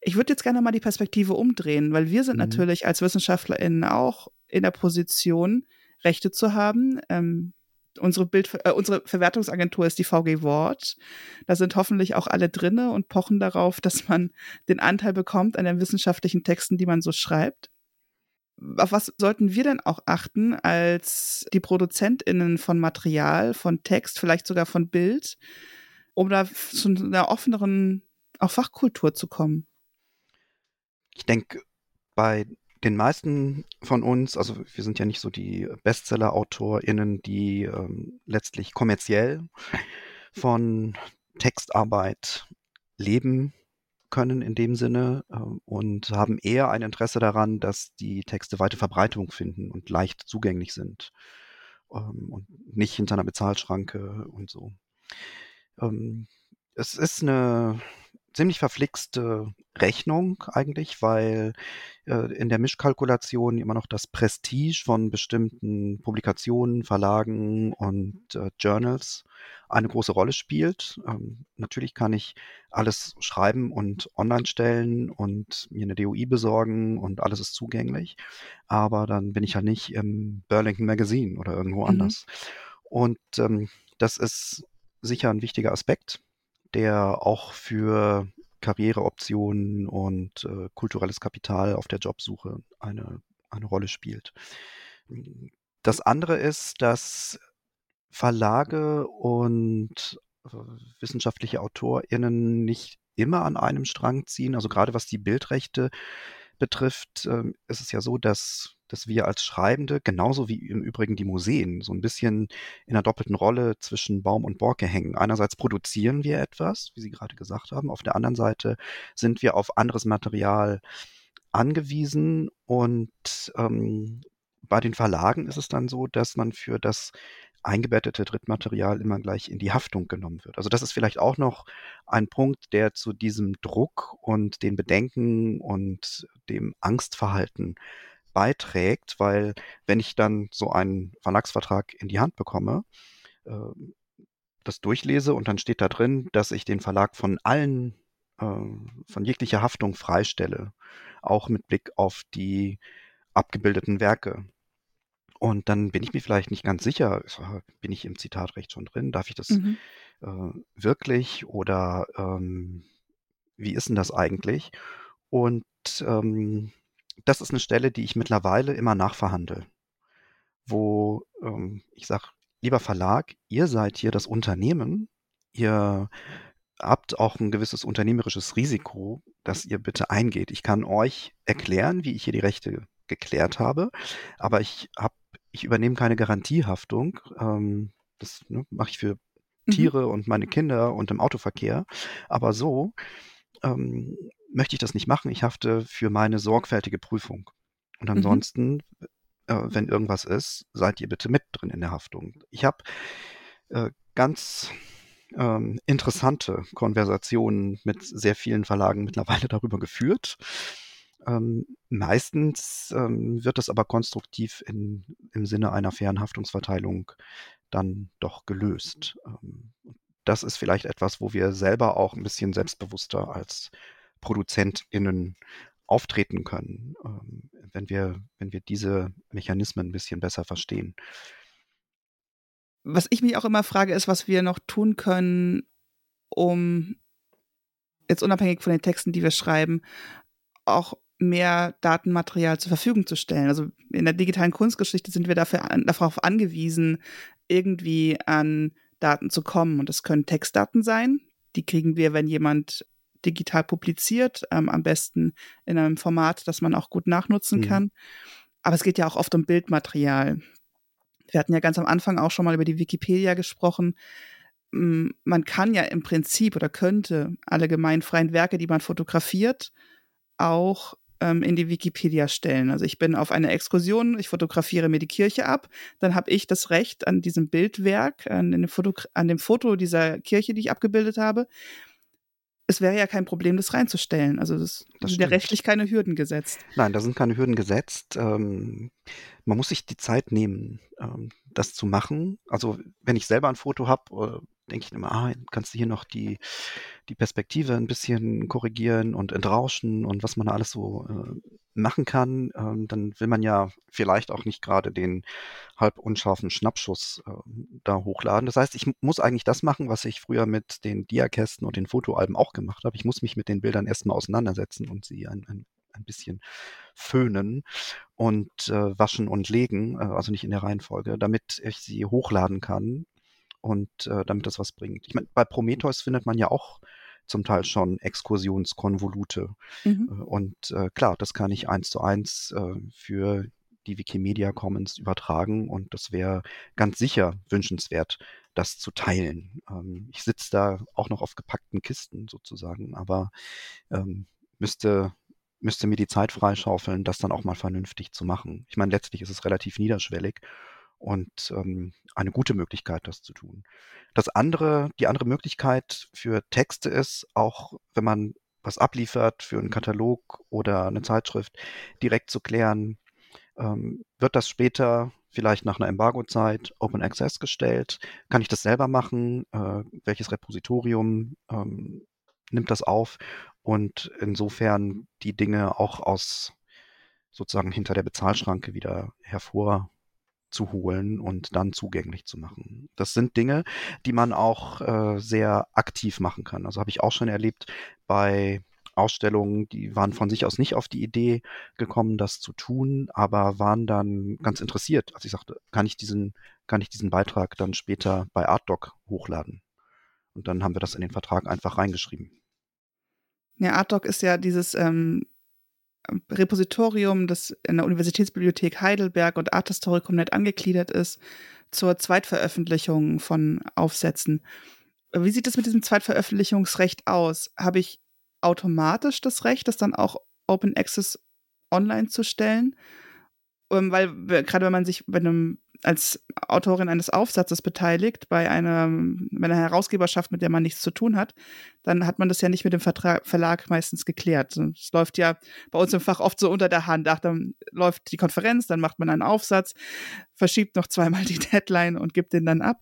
A: Ich würde jetzt gerne mal die Perspektive umdrehen, weil wir sind mhm. natürlich als WissenschaftlerInnen auch in der Position, Rechte zu haben. Ähm, unsere, Bild, äh, unsere Verwertungsagentur ist die VG Wort. Da sind hoffentlich auch alle drinne und pochen darauf, dass man den Anteil bekommt an den wissenschaftlichen Texten, die man so schreibt. Auf was sollten wir denn auch achten als die ProduzentInnen von Material, von Text, vielleicht sogar von Bild, um da zu einer offeneren auch Fachkultur zu kommen?
B: Ich denke, bei den meisten von uns, also wir sind ja nicht so die Bestseller-AutorInnen, die ähm, letztlich kommerziell von Textarbeit leben können in dem Sinne äh, und haben eher ein Interesse daran, dass die Texte weite Verbreitung finden und leicht zugänglich sind ähm, und nicht hinter einer Bezahlschranke und so. Ähm, es ist eine ziemlich verflixte Rechnung eigentlich, weil äh, in der Mischkalkulation immer noch das Prestige von bestimmten Publikationen, Verlagen und äh, Journals eine große Rolle spielt. Ähm, natürlich kann ich alles schreiben und online stellen und mir eine DOI besorgen und alles ist zugänglich, aber dann bin ich ja nicht im Burlington Magazine oder irgendwo mhm. anders. Und ähm, das ist sicher ein wichtiger Aspekt der auch für Karriereoptionen und äh, kulturelles Kapital auf der Jobsuche eine, eine Rolle spielt. Das andere ist, dass Verlage und äh, wissenschaftliche AutorInnen nicht immer an einem Strang ziehen. Also gerade was die Bildrechte betrifft, äh, ist es ja so, dass, dass wir als Schreibende, genauso wie im Übrigen die Museen, so ein bisschen in einer doppelten Rolle zwischen Baum und Borke hängen. Einerseits produzieren wir etwas, wie Sie gerade gesagt haben, auf der anderen Seite sind wir auf anderes Material angewiesen und ähm, bei den Verlagen ist es dann so, dass man für das eingebettete Drittmaterial immer gleich in die Haftung genommen wird. Also das ist vielleicht auch noch ein Punkt, der zu diesem Druck und den Bedenken und dem Angstverhalten beiträgt, weil wenn ich dann so einen Verlagsvertrag in die Hand bekomme, äh, das durchlese und dann steht da drin, dass ich den Verlag von allen, äh, von jeglicher Haftung freistelle, auch mit Blick auf die abgebildeten Werke. Und dann bin ich mir vielleicht nicht ganz sicher, bin ich im Zitatrecht schon drin? Darf ich das mhm. äh, wirklich oder ähm, wie ist denn das eigentlich? Und ähm, das ist eine Stelle, die ich mittlerweile immer nachverhandle, wo ähm, ich sage, lieber Verlag, ihr seid hier das Unternehmen, ihr habt auch ein gewisses unternehmerisches Risiko, das ihr bitte eingeht. Ich kann euch erklären, wie ich hier die Rechte geklärt habe, aber ich habe ich übernehme keine Garantiehaftung. Ähm, das ne, mache ich für mhm. Tiere und meine Kinder und im Autoverkehr. Aber so ähm, möchte ich das nicht machen. Ich hafte für meine sorgfältige Prüfung. Und mhm. ansonsten, mhm. äh, wenn irgendwas ist, seid ihr bitte mit drin in der Haftung. Ich habe äh, ganz ähm, interessante Konversationen mit sehr vielen Verlagen *laughs* mittlerweile darüber geführt. Ähm, meistens ähm, wird das aber konstruktiv in, im Sinne einer fairen Haftungsverteilung dann doch gelöst. Ähm, das ist vielleicht etwas, wo wir selber auch ein bisschen selbstbewusster als ProduzentInnen auftreten können, ähm, wenn, wir, wenn wir diese Mechanismen ein bisschen besser verstehen.
A: Was ich mich auch immer frage, ist, was wir noch tun können, um jetzt unabhängig von den Texten, die wir schreiben, auch mehr Datenmaterial zur Verfügung zu stellen. Also in der digitalen Kunstgeschichte sind wir dafür, darauf angewiesen, irgendwie an Daten zu kommen. Und das können Textdaten sein. Die kriegen wir, wenn jemand digital publiziert, ähm, am besten in einem Format, das man auch gut nachnutzen mhm. kann. Aber es geht ja auch oft um Bildmaterial. Wir hatten ja ganz am Anfang auch schon mal über die Wikipedia gesprochen. Man kann ja im Prinzip oder könnte alle gemeinfreien Werke, die man fotografiert, auch ähm, in die Wikipedia stellen. Also ich bin auf einer Exkursion, ich fotografiere mir die Kirche ab, dann habe ich das Recht an diesem Bildwerk, an dem, Foto, an dem Foto dieser Kirche, die ich abgebildet habe. Es wäre ja kein Problem, das reinzustellen. Also das, das sind ja rechtlich keine Hürden gesetzt.
B: Nein, da sind keine Hürden gesetzt. Ähm, man muss sich die Zeit nehmen, ähm, das zu machen. Also wenn ich selber ein Foto habe, äh, denke ich immer, ah, kannst du hier noch die, die Perspektive ein bisschen korrigieren und entrauschen und was man da alles so äh, machen kann, ähm, dann will man ja vielleicht auch nicht gerade den halb unscharfen Schnappschuss äh, da hochladen. Das heißt, ich muss eigentlich das machen, was ich früher mit den Diakästen und den Fotoalben auch gemacht habe. Ich muss mich mit den Bildern erstmal auseinandersetzen und sie ein, ein, ein bisschen föhnen und äh, waschen und legen, äh, also nicht in der Reihenfolge, damit ich sie hochladen kann und äh, damit das was bringt. Ich meine, bei Prometheus findet man ja auch zum Teil schon Exkursionskonvolute. Mhm. Äh, und äh, klar, das kann ich eins zu eins äh, für die Wikimedia Commons übertragen und das wäre ganz sicher wünschenswert, das zu teilen. Ähm, ich sitze da auch noch auf gepackten Kisten sozusagen, aber ähm, müsste müsste mir die Zeit freischaufeln, das dann auch mal vernünftig zu machen. Ich meine, letztlich ist es relativ niederschwellig und ähm, eine gute Möglichkeit, das zu tun. Das andere, die andere Möglichkeit für Texte ist, auch wenn man was abliefert für einen Katalog oder eine Zeitschrift, direkt zu klären, ähm, wird das später vielleicht nach einer Embargo-Zeit Open Access gestellt? Kann ich das selber machen? Äh, welches Repositorium ähm, nimmt das auf? Und insofern die Dinge auch aus sozusagen hinter der Bezahlschranke wieder hervor zu holen und dann zugänglich zu machen. Das sind Dinge, die man auch äh, sehr aktiv machen kann. Also habe ich auch schon erlebt bei Ausstellungen, die waren von sich aus nicht auf die Idee gekommen, das zu tun, aber waren dann ganz interessiert. Also ich sagte, kann ich diesen, kann ich diesen Beitrag dann später bei ArtDoc hochladen? Und dann haben wir das in den Vertrag einfach reingeschrieben.
A: Ja, ArtDoc ist ja dieses ähm, Repositorium, das in der Universitätsbibliothek Heidelberg und Art Historicum.net angegliedert ist, zur Zweitveröffentlichung von Aufsätzen. Wie sieht es mit diesem Zweitveröffentlichungsrecht aus? Habe ich automatisch das Recht, das dann auch Open Access online zu stellen? Ähm, weil gerade wenn man sich bei einem als Autorin eines Aufsatzes beteiligt bei einer, bei einer Herausgeberschaft, mit der man nichts zu tun hat, dann hat man das ja nicht mit dem Vertrag, Verlag meistens geklärt. Es läuft ja bei uns im Fach oft so unter der Hand. Ach, dann läuft die Konferenz, dann macht man einen Aufsatz, verschiebt noch zweimal die *laughs* Deadline und gibt den dann ab.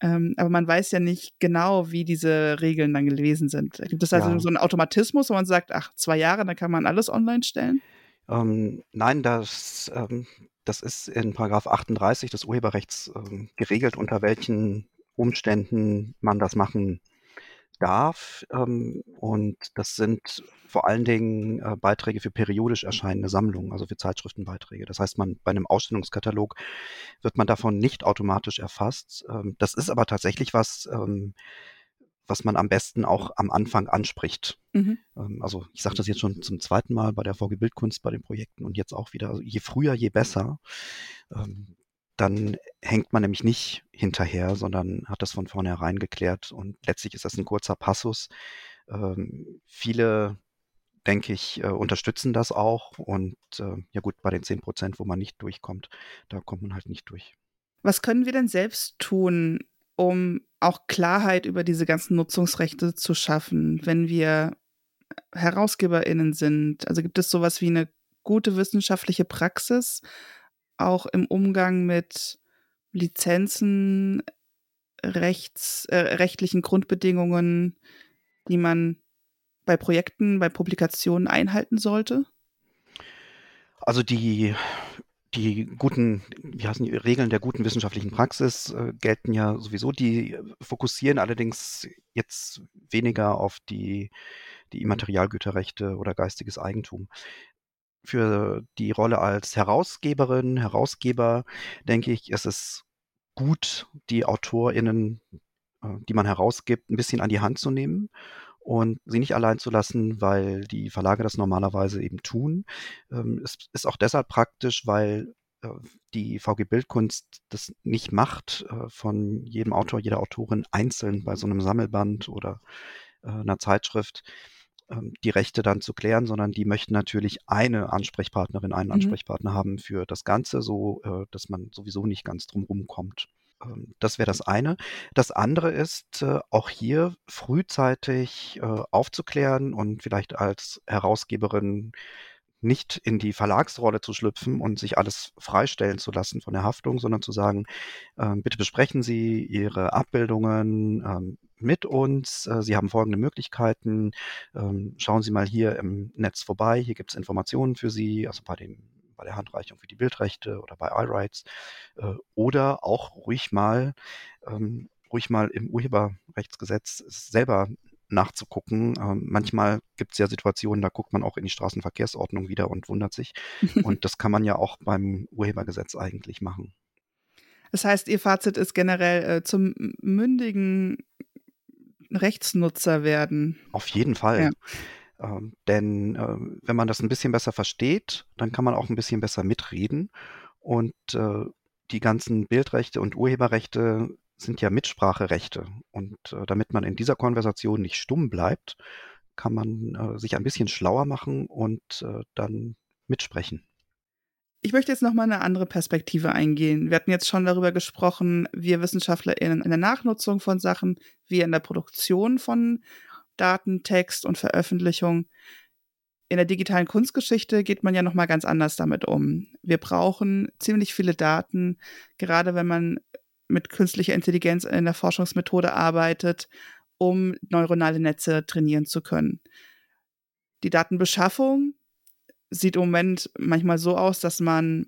A: Ähm, aber man weiß ja nicht genau, wie diese Regeln dann gelesen sind. Gibt es also ja. so einen Automatismus, wo man sagt, ach, zwei Jahre, dann kann man alles online stellen?
B: Ähm, nein, das, ähm, das ist in Paragraph 38 des Urheberrechts ähm, geregelt, unter welchen Umständen man das machen darf. Ähm, und das sind vor allen Dingen äh, Beiträge für periodisch erscheinende Sammlungen, also für Zeitschriftenbeiträge. Das heißt, man bei einem Ausstellungskatalog wird man davon nicht automatisch erfasst. Ähm, das ist aber tatsächlich was, ähm, was man am besten auch am Anfang anspricht. Mhm. Ähm, also ich sage das jetzt schon zum zweiten Mal bei der VG Bildkunst, bei den Projekten und jetzt auch wieder, also je früher, je besser. Ähm, dann hängt man nämlich nicht hinterher, sondern hat das von vornherein geklärt und letztlich ist das ein kurzer Passus. Ähm, viele, denke ich, äh, unterstützen das auch und äh, ja gut, bei den 10 Prozent, wo man nicht durchkommt, da kommt man halt nicht durch.
A: Was können wir denn selbst tun, um auch Klarheit über diese ganzen Nutzungsrechte zu schaffen, wenn wir HerausgeberInnen sind? Also gibt es sowas wie eine gute wissenschaftliche Praxis, auch im Umgang mit Lizenzen, rechts, äh, rechtlichen Grundbedingungen, die man bei Projekten, bei Publikationen einhalten sollte?
B: Also die die guten, wie heißen die Regeln der guten wissenschaftlichen Praxis äh, gelten ja sowieso. Die fokussieren allerdings jetzt weniger auf die, die Immaterialgüterrechte oder geistiges Eigentum. Für die Rolle als Herausgeberin, Herausgeber, denke ich, ist es gut, die AutorInnen, äh, die man herausgibt, ein bisschen an die Hand zu nehmen und sie nicht allein zu lassen, weil die Verlage das normalerweise eben tun. Ähm, es ist auch deshalb praktisch, weil äh, die VG Bildkunst das nicht macht, äh, von jedem Autor, jeder Autorin einzeln bei so einem Sammelband oder äh, einer Zeitschrift ähm, die Rechte dann zu klären, sondern die möchten natürlich eine Ansprechpartnerin, einen mhm. Ansprechpartner haben für das Ganze, so dass man sowieso nicht ganz drum rumkommt. Ähm, das wäre das eine. Das andere ist, äh, auch hier frühzeitig äh, aufzuklären und vielleicht als Herausgeberin nicht in die Verlagsrolle zu schlüpfen und sich alles freistellen zu lassen von der Haftung, sondern zu sagen, ähm, bitte besprechen Sie Ihre Abbildungen ähm, mit uns. Äh, Sie haben folgende Möglichkeiten. schauen Sie mal hier im Netz vorbei. Hier gibt es Informationen für Sie, also bei den bei der Handreichung für die Bildrechte oder bei iRights äh, oder auch ruhig mal, ähm, ruhig mal im Urheberrechtsgesetz selber nachzugucken. Ähm, manchmal gibt es ja Situationen, da guckt man auch in die Straßenverkehrsordnung wieder und wundert sich. und *laughs* das kann man ja auch beim Urhebergesetz eigentlich machen.
A: Das heißt, Ihr Fazit ist generell äh, zum mündigen Rechtsnutzer werden.
B: Auf jeden Fall. Ja. Ähm, denn äh, wenn man das ein bisschen besser versteht, dann kann man auch ein bisschen besser mitreden. Und äh, die ganzen Bildrechte und Urheberrechte sind ja Mitspracherechte. Und äh, damit man in dieser Konversation nicht stumm bleibt, kann man äh, sich ein bisschen schlauer machen und äh, dann mitsprechen.
A: Ich möchte jetzt nochmal eine andere Perspektive eingehen. Wir hatten jetzt schon darüber gesprochen, wir WissenschaftlerInnen in der Nachnutzung von Sachen, wir in der Produktion von Daten, Text und Veröffentlichung. In der digitalen Kunstgeschichte geht man ja noch mal ganz anders damit um. Wir brauchen ziemlich viele Daten, gerade wenn man mit künstlicher Intelligenz in der Forschungsmethode arbeitet, um neuronale Netze trainieren zu können. Die Datenbeschaffung sieht im Moment manchmal so aus, dass man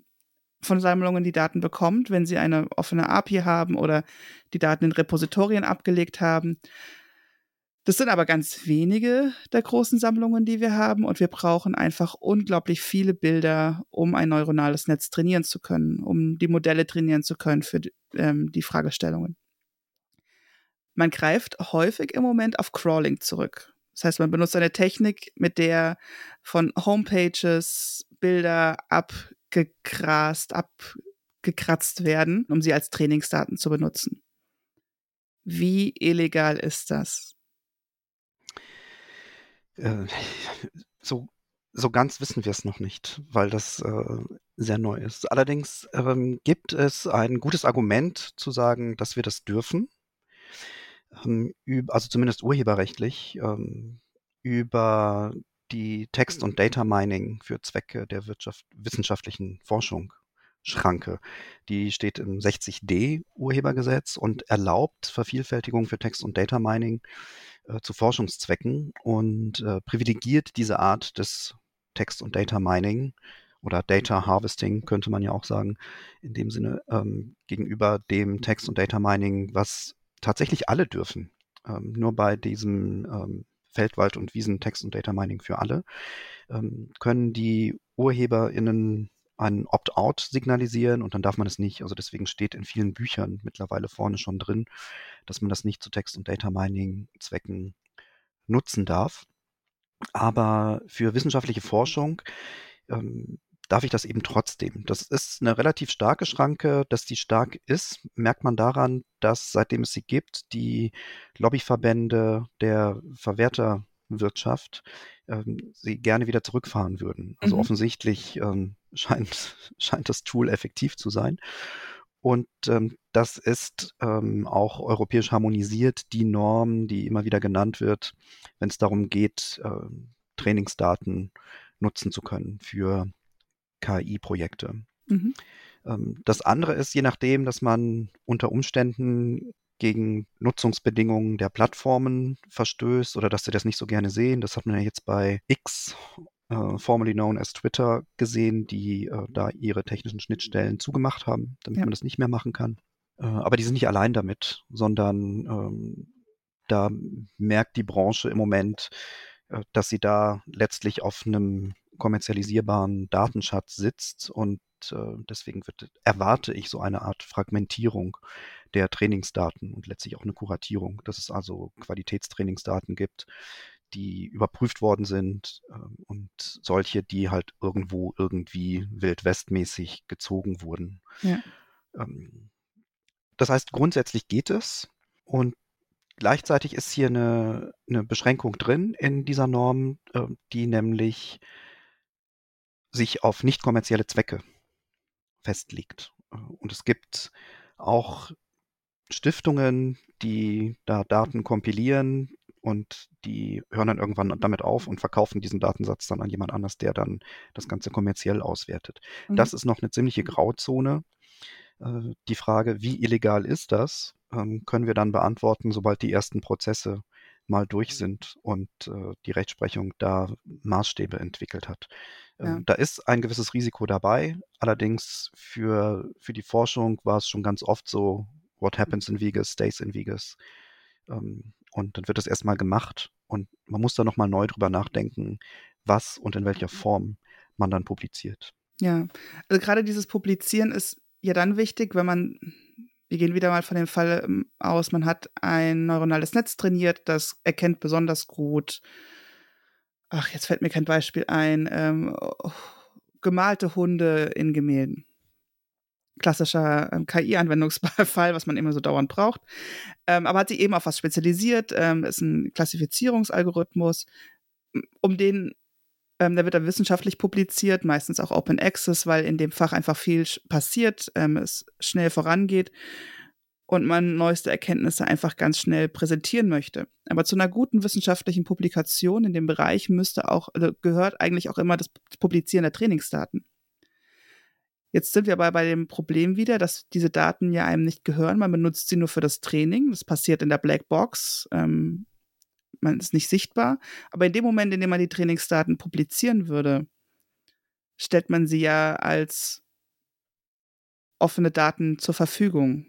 A: von Sammlungen die Daten bekommt, wenn sie eine offene API haben oder die Daten in Repositorien abgelegt haben. Das sind aber ganz wenige der großen Sammlungen, die wir haben. Und wir brauchen einfach unglaublich viele Bilder, um ein neuronales Netz trainieren zu können, um die Modelle trainieren zu können für ähm, die Fragestellungen. Man greift häufig im Moment auf Crawling zurück. Das heißt, man benutzt eine Technik, mit der von Homepages Bilder abgegrast, abgekratzt werden, um sie als Trainingsdaten zu benutzen. Wie illegal ist das?
B: Äh, so, so ganz wissen wir es noch nicht, weil das äh, sehr neu ist. Allerdings ähm, gibt es ein gutes Argument zu sagen, dass wir das dürfen ähm, also zumindest urheberrechtlich, ähm, über die Text- und Data Mining für Zwecke der Wirtschaft, wissenschaftlichen Forschung Schranke. Die steht im 60d Urhebergesetz und erlaubt Vervielfältigung für Text- und Data Mining äh, zu Forschungszwecken und äh, privilegiert diese Art des Text- und Data Mining oder Data Harvesting könnte man ja auch sagen, in dem Sinne ähm, gegenüber dem Text- und Data Mining, was tatsächlich alle dürfen. Ähm, nur bei diesem ähm, Feldwald- und Wiesentext- und Data Mining für alle ähm, können die UrheberInnen einen Opt-out signalisieren und dann darf man es nicht. Also deswegen steht in vielen Büchern mittlerweile vorne schon drin, dass man das nicht zu Text- und Data Mining Zwecken nutzen darf. Aber für wissenschaftliche Forschung ähm, darf ich das eben trotzdem. Das ist eine relativ starke Schranke. Dass die stark ist, merkt man daran, dass seitdem es sie gibt, die Lobbyverbände der Verwerterwirtschaft ähm, sie gerne wieder zurückfahren würden. Also mhm. offensichtlich ähm, scheint, *laughs* scheint das Tool effektiv zu sein. Und ähm, das ist ähm, auch europäisch harmonisiert, die Norm, die immer wieder genannt wird, wenn es darum geht, äh, Trainingsdaten nutzen zu können für KI-Projekte. Mhm. Ähm, das andere ist, je nachdem, dass man unter Umständen gegen Nutzungsbedingungen der Plattformen verstößt oder dass sie das nicht so gerne sehen. Das hat man ja jetzt bei X, äh, formerly known as Twitter, gesehen, die äh, da ihre technischen Schnittstellen zugemacht haben, damit ja. man das nicht mehr machen kann. Äh, aber die sind nicht allein damit, sondern ähm, da merkt die Branche im Moment, äh, dass sie da letztlich auf einem kommerzialisierbaren Datenschatz sitzt und äh, deswegen wird, erwarte ich so eine Art Fragmentierung der Trainingsdaten und letztlich auch eine Kuratierung, dass es also Qualitätstrainingsdaten gibt, die überprüft worden sind äh, und solche, die halt irgendwo irgendwie wildwestmäßig gezogen wurden. Ja. Ähm, das heißt, grundsätzlich geht es und gleichzeitig ist hier eine, eine Beschränkung drin in dieser Norm, äh, die nämlich sich auf nicht kommerzielle Zwecke festlegt. Äh, und es gibt auch Stiftungen, die da Daten kompilieren und die hören dann irgendwann damit auf und verkaufen diesen Datensatz dann an jemand anders, der dann das Ganze kommerziell auswertet. Mhm. Das ist noch eine ziemliche Grauzone. Äh, die Frage, wie illegal ist das, ähm, können wir dann beantworten, sobald die ersten Prozesse mal durch sind und äh, die Rechtsprechung da Maßstäbe entwickelt hat. Ja. Ähm, da ist ein gewisses Risiko dabei. Allerdings für, für die Forschung war es schon ganz oft so, what happens in Vegas stays in Vegas. Ähm, und dann wird das erstmal gemacht und man muss da nochmal neu drüber nachdenken, was und in welcher Form man dann publiziert.
A: Ja, also gerade dieses Publizieren ist ja dann wichtig, wenn man, wir gehen wieder mal von dem Fall ähm, aus, man hat ein neuronales Netz trainiert, das erkennt besonders gut ach, jetzt fällt mir kein Beispiel ein, ähm, oh, gemalte Hunde in Gemälden. Klassischer ähm, KI-Anwendungsfall, *laughs* was man immer so dauernd braucht. Ähm, aber hat sich eben auf was spezialisiert, ähm, ist ein Klassifizierungsalgorithmus, um den ähm, der wird dann wissenschaftlich publiziert, meistens auch Open Access, weil in dem Fach einfach viel passiert, ähm, es schnell vorangeht und man neueste Erkenntnisse einfach ganz schnell präsentieren möchte. Aber zu einer guten wissenschaftlichen Publikation in dem Bereich müsste auch, also gehört eigentlich auch immer das Publizieren der Trainingsdaten. Jetzt sind wir aber bei dem Problem wieder, dass diese Daten ja einem nicht gehören. Man benutzt sie nur für das Training. Das passiert in der Blackbox. Ähm, man ist nicht sichtbar. Aber in dem Moment, in dem man die Trainingsdaten publizieren würde, stellt man sie ja als offene Daten zur Verfügung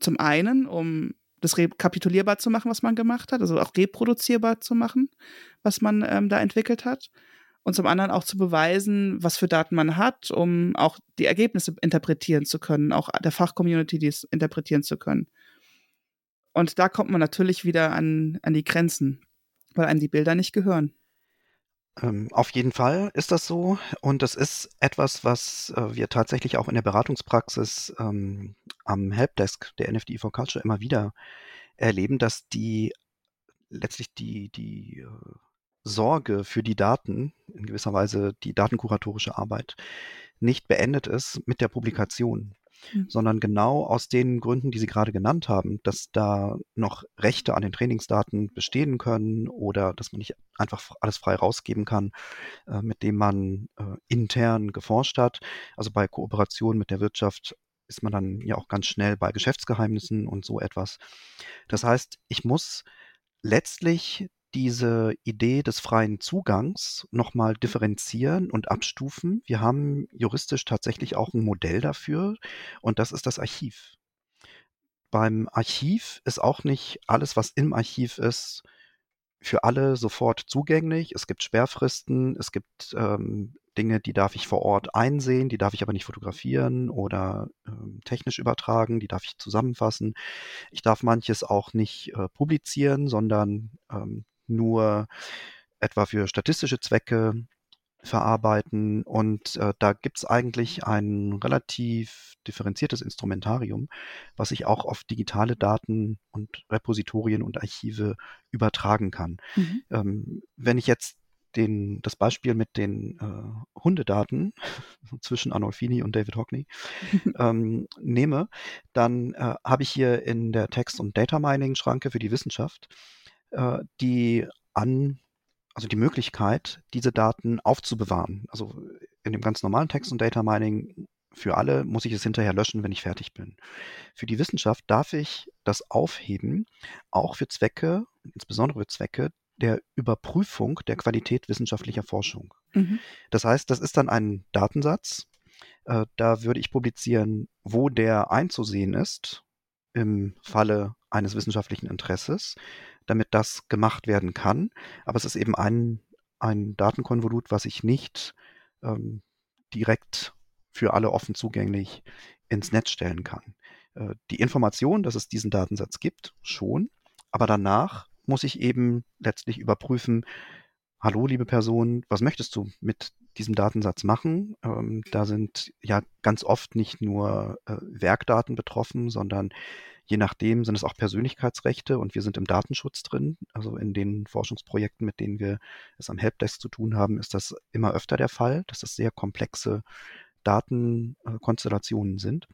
A: zum einen, um das rekapitulierbar zu machen, was man gemacht hat, also auch reproduzierbar zu machen, was man ähm, da entwickelt hat. Und zum anderen auch zu beweisen, was für Daten man hat, um auch die Ergebnisse interpretieren zu können, auch der Fachcommunity dies interpretieren zu können. Und da kommt man natürlich wieder an, an die Grenzen, weil einem die Bilder nicht gehören.
B: Ähm, auf jeden Fall ist das so. Und das ist etwas, was äh, wir tatsächlich auch in der Beratungspraxis ähm, am Helpdesk der NFDI for Culture immer wieder erleben, dass die letztlich die, die äh, Sorge für die Daten, in gewisser Weise die datenkuratorische Arbeit, nicht beendet ist mit der Publikation. Mhm. sondern genau aus den Gründen, die Sie gerade genannt haben, dass da noch Rechte an den Trainingsdaten bestehen können oder dass man nicht einfach alles frei rausgeben kann, äh, mit dem man äh, intern geforscht hat. Also bei Kooperation mit der Wirtschaft ist man dann ja auch ganz schnell bei Geschäftsgeheimnissen und so etwas. Das heißt, ich muss letztlich diese Idee des freien Zugangs nochmal differenzieren und abstufen. Wir haben juristisch tatsächlich auch ein Modell dafür und das ist das Archiv. Beim Archiv ist auch nicht alles, was im Archiv ist, für alle sofort zugänglich. Es gibt Sperrfristen, es gibt ähm, Dinge, die darf ich vor Ort einsehen, die darf ich aber nicht fotografieren oder ähm, technisch übertragen, die darf ich zusammenfassen. Ich darf manches auch nicht äh, publizieren, sondern ähm, nur etwa für statistische Zwecke verarbeiten. Und äh, da gibt es eigentlich ein relativ differenziertes Instrumentarium, was ich auch auf digitale Daten und Repositorien und Archive übertragen kann. Mhm. Ähm, wenn ich jetzt den, das Beispiel mit den äh, Hundedaten *laughs* zwischen Arnolfini und David Hockney *laughs* ähm, nehme, dann äh, habe ich hier in der Text- und Data Mining-Schranke für die Wissenschaft äh, die an, also die Möglichkeit, diese Daten aufzubewahren. Also in dem ganz normalen Text- und Data Mining für alle muss ich es hinterher löschen, wenn ich fertig bin. Für die Wissenschaft darf ich das aufheben, auch für Zwecke, insbesondere für Zwecke der Überprüfung der Qualität wissenschaftlicher Forschung. Mhm. Das heißt, das ist dann ein Datensatz. Äh, da würde ich publizieren, wo der einzusehen ist im Falle eines wissenschaftlichen Interesses damit das gemacht werden kann. Aber es ist eben ein, ein Datenkonvolut, was ich nicht ähm, direkt für alle offen zugänglich ins Netz stellen kann. Äh, die Information, dass es diesen Datensatz gibt, schon, aber danach muss ich eben letztlich überprüfen, hallo liebe Person, was möchtest du mit diesem Datensatz machen? Ähm, da sind ja ganz oft nicht nur äh, Werkdaten betroffen, sondern Je nachdem sind es auch Persönlichkeitsrechte und wir sind im Datenschutz drin. Also in den Forschungsprojekten, mit denen wir es am Helpdesk zu tun haben, ist das immer öfter der Fall, dass es sehr komplexe Datenkonstellationen sind.